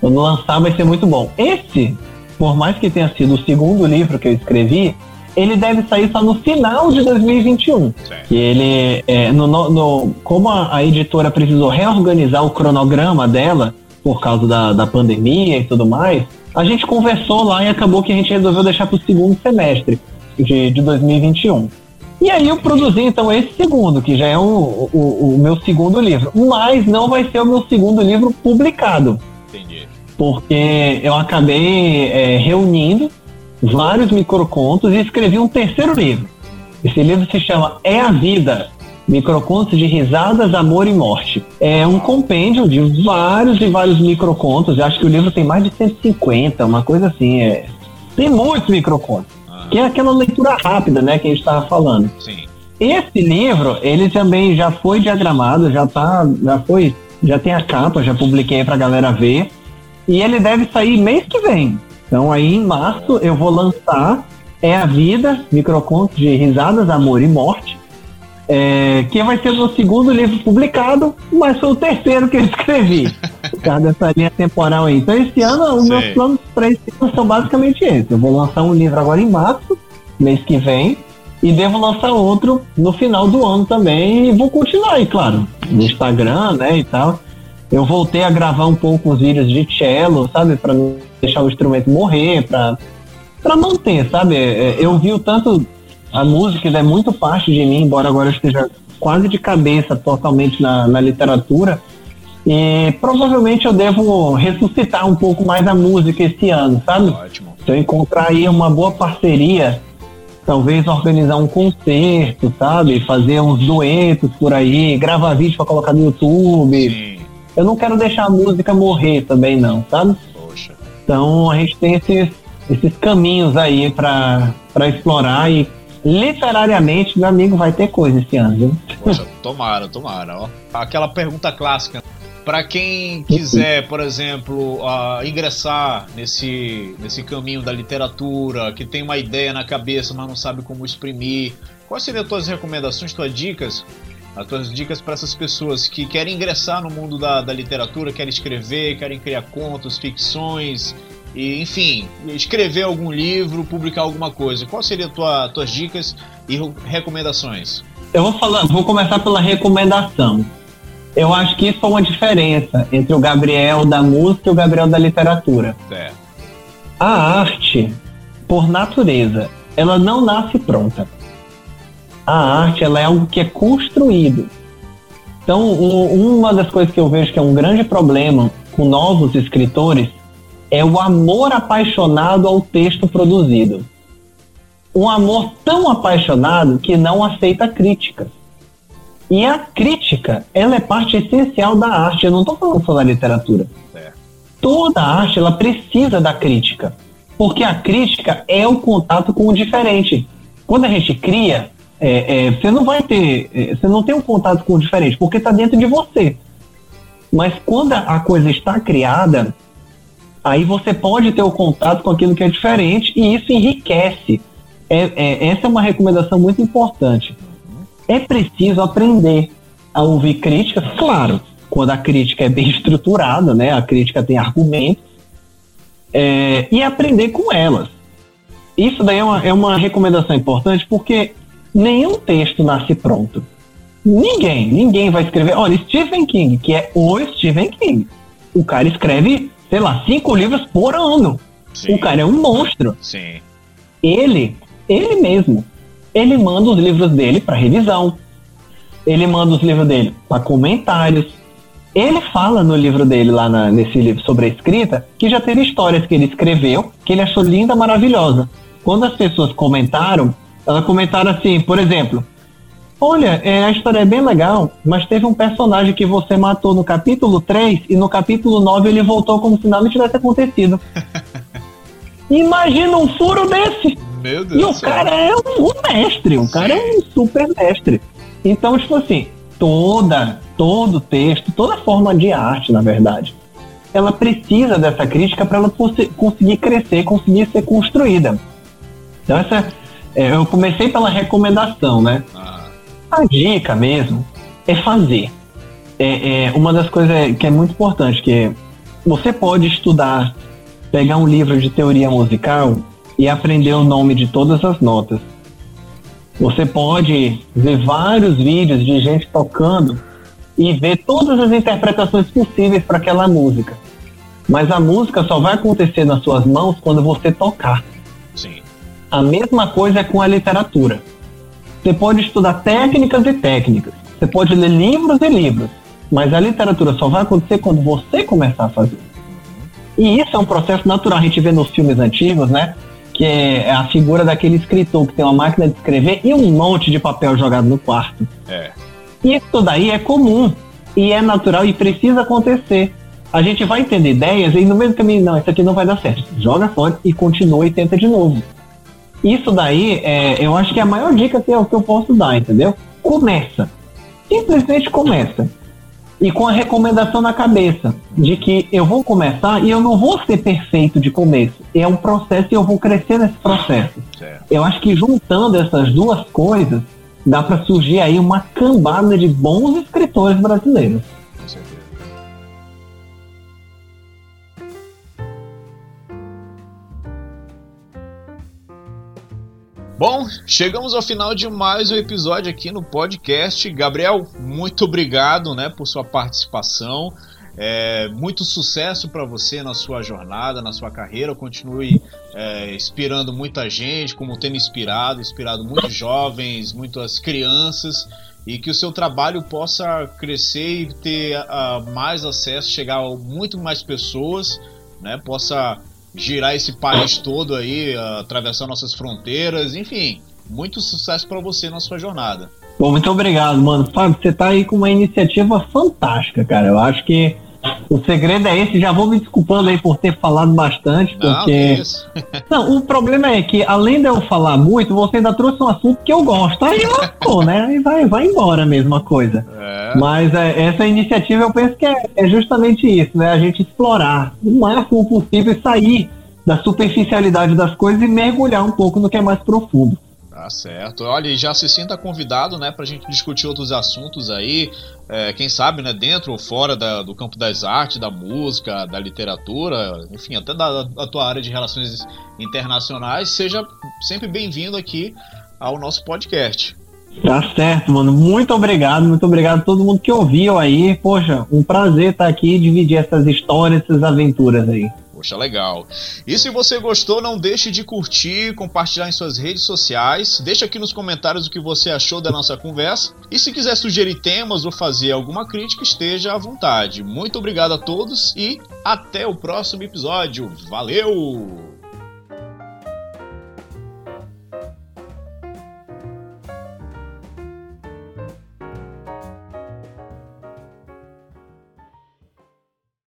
Quando lançar vai ser muito bom. Esse, por mais que tenha sido o segundo livro que eu escrevi, ele deve sair só no final de 2021. Certo. Que ele, é, no, no, como a, a, editora precisou reorganizar o cronograma dela por causa da, da pandemia e tudo mais, a gente conversou lá e acabou que a gente resolveu deixar para o segundo semestre de, de 2021. E aí eu produzi então esse segundo, que já é o, o, o, meu segundo livro. Mas não vai ser o meu segundo livro publicado. Porque eu acabei é, reunindo vários microcontos e escrevi um terceiro livro. Esse livro se chama É a Vida, Microcontos de Risadas, Amor e Morte. É um compêndio de vários e vários microcontos. Eu acho que o livro tem mais de 150, uma coisa assim. É... Tem muitos microcontos. Ah. Que é aquela leitura rápida, né, que a gente estava falando. Sim. Esse livro, ele também já foi diagramado, já tá, já foi, já tem a capa, já publiquei para a galera ver. E ele deve sair mês que vem. Então aí em março eu vou lançar É a Vida, Microcontos de Risadas, Amor e Morte é, que vai ser o meu segundo livro publicado, mas foi o terceiro que eu escrevi, por causa dessa linha temporal aí. Então, esse ano, os meus planos para esse ano são basicamente esses. Eu vou lançar um livro agora em março, mês que vem, e devo lançar outro no final do ano também, e vou continuar aí, claro, no Instagram, né, e tal. Eu voltei a gravar um pouco os vídeos de cello, sabe, para não deixar o instrumento morrer, para manter, sabe? É, eu vi o tanto a música é muito parte de mim, embora agora eu esteja quase de cabeça totalmente na, na literatura. E provavelmente eu devo ressuscitar um pouco mais a música esse ano, sabe? Ótimo. Se eu encontrar aí uma boa parceria, talvez organizar um concerto, sabe? Fazer uns duetos por aí, gravar vídeo para colocar no YouTube. Sim. Eu não quero deixar a música morrer também, não, sabe? Poxa. Então a gente tem esses, esses caminhos aí para explorar e literariamente, meu amigo, vai ter coisa esse ano, viu? Poxa, tomara, tomara, ó. Aquela pergunta clássica. Para quem quiser, por exemplo, uh, ingressar nesse, nesse caminho da literatura, que tem uma ideia na cabeça, mas não sabe como exprimir, quais seriam as tuas recomendações, tuas dicas? As tuas dicas para essas pessoas que querem ingressar no mundo da, da literatura, querem escrever, querem criar contos, ficções, e, enfim, escrever algum livro, publicar alguma coisa. Quais seriam tua, tuas dicas e recomendações? Eu vou falar, vou começar pela recomendação. Eu acho que isso é uma diferença entre o Gabriel da música e o Gabriel da literatura. Certo. A arte, por natureza, ela não nasce pronta. A arte ela é algo que é construído. Então, um, uma das coisas que eu vejo que é um grande problema com novos escritores é o amor apaixonado ao texto produzido. Um amor tão apaixonado que não aceita crítica. E a crítica, ela é parte essencial da arte. Eu não estou falando só da literatura. É. Toda arte, ela precisa da crítica. Porque a crítica é o contato com o diferente. Quando a gente cria, é, é, você não vai ter, é, você não tem um contato com o diferente, porque está dentro de você. Mas quando a coisa está criada, aí você pode ter o contato com aquilo que é diferente e isso enriquece. É, é, essa é uma recomendação muito importante. É preciso aprender a ouvir críticas, claro, quando a crítica é bem *laughs* estruturada, né? A crítica tem argumentos é, e aprender com elas. Isso daí é uma, é uma recomendação importante porque nenhum texto nasce pronto. Ninguém, ninguém vai escrever. Olha, Stephen King, que é o Stephen King, o cara escreve sei lá, cinco livros por ano. Sim. O cara é um monstro. Sim. Ele, ele mesmo, ele manda os livros dele para revisão. Ele manda os livros dele para comentários. Ele fala no livro dele, lá na, nesse livro sobre a escrita, que já teve histórias que ele escreveu que ele achou linda, maravilhosa. Quando as pessoas comentaram, elas comentaram assim, por exemplo, Olha, é, a história é bem legal, mas teve um personagem que você matou no capítulo 3 e no capítulo 9 ele voltou como se nada tivesse acontecido. *laughs* Imagina um furo desse! Meu Deus e o cara é um, um mestre, o cara é um super mestre. Então, tipo assim, toda, todo texto, toda forma de arte, na verdade, ela precisa dessa crítica para ela conseguir crescer, conseguir ser construída. Então, essa, é, eu comecei pela recomendação, né? Ah. A dica mesmo é fazer. É, é, uma das coisas que é muito importante, que você pode estudar, pegar um livro de teoria musical e aprender o nome de todas as notas. Você pode ver vários vídeos de gente tocando e ver todas as interpretações possíveis para aquela música. Mas a música só vai acontecer nas suas mãos quando você tocar. Sim. A mesma coisa é com a literatura. Você pode estudar técnicas e técnicas. Você pode ler livros e livros. Mas a literatura só vai acontecer quando você começar a fazer. E isso é um processo natural. A gente vê nos filmes antigos, né? que é a figura daquele escritor que tem uma máquina de escrever e um monte de papel jogado no quarto. É. Isso daí é comum e é natural e precisa acontecer. A gente vai entender ideias e no mesmo caminho, não, isso aqui não vai dar certo. Joga fora e continua e tenta de novo. Isso daí, é, eu acho que é a maior dica que eu, que eu posso dar, entendeu? Começa. Simplesmente começa e com a recomendação na cabeça de que eu vou começar e eu não vou ser perfeito de começo. É um processo e eu vou crescer nesse processo. Eu acho que juntando essas duas coisas, dá para surgir aí uma cambada de bons escritores brasileiros. Bom, chegamos ao final de mais um episódio aqui no podcast. Gabriel, muito obrigado, né, por sua participação. É, muito sucesso para você na sua jornada, na sua carreira. Continue é, inspirando muita gente, como tem me inspirado, inspirado muitos jovens, muitas crianças, e que o seu trabalho possa crescer e ter uh, mais acesso, chegar a muito mais pessoas, né? Possa girar esse país todo aí, atravessar nossas fronteiras, enfim, muito sucesso para você na sua jornada. Bom, muito obrigado, mano. Fábio, você tá aí com uma iniciativa fantástica, cara. Eu acho que o segredo é esse. Já vou me desculpando aí por ter falado bastante, porque. Não, *laughs* Não, o problema é que, além de eu falar muito, você ainda trouxe um assunto que eu gosto. Aí eu, pô, né? Aí vai, vai embora a mesma coisa. É. Mas é, essa iniciativa eu penso que é, é justamente isso, né? A gente explorar o máximo possível e sair da superficialidade das coisas e mergulhar um pouco no que é mais profundo. Tá certo. Olha, já se sinta convidado, né, a gente discutir outros assuntos aí, é, quem sabe, né, dentro ou fora da, do campo das artes, da música, da literatura, enfim, até da, da tua área de relações internacionais. Seja sempre bem-vindo aqui ao nosso podcast. Tá certo, mano. Muito obrigado, muito obrigado a todo mundo que ouviu aí. Poxa, um prazer estar aqui e dividir essas histórias, essas aventuras aí. Poxa, legal. E se você gostou, não deixe de curtir, compartilhar em suas redes sociais. Deixa aqui nos comentários o que você achou da nossa conversa. E se quiser sugerir temas ou fazer alguma crítica, esteja à vontade. Muito obrigado a todos e até o próximo episódio. Valeu!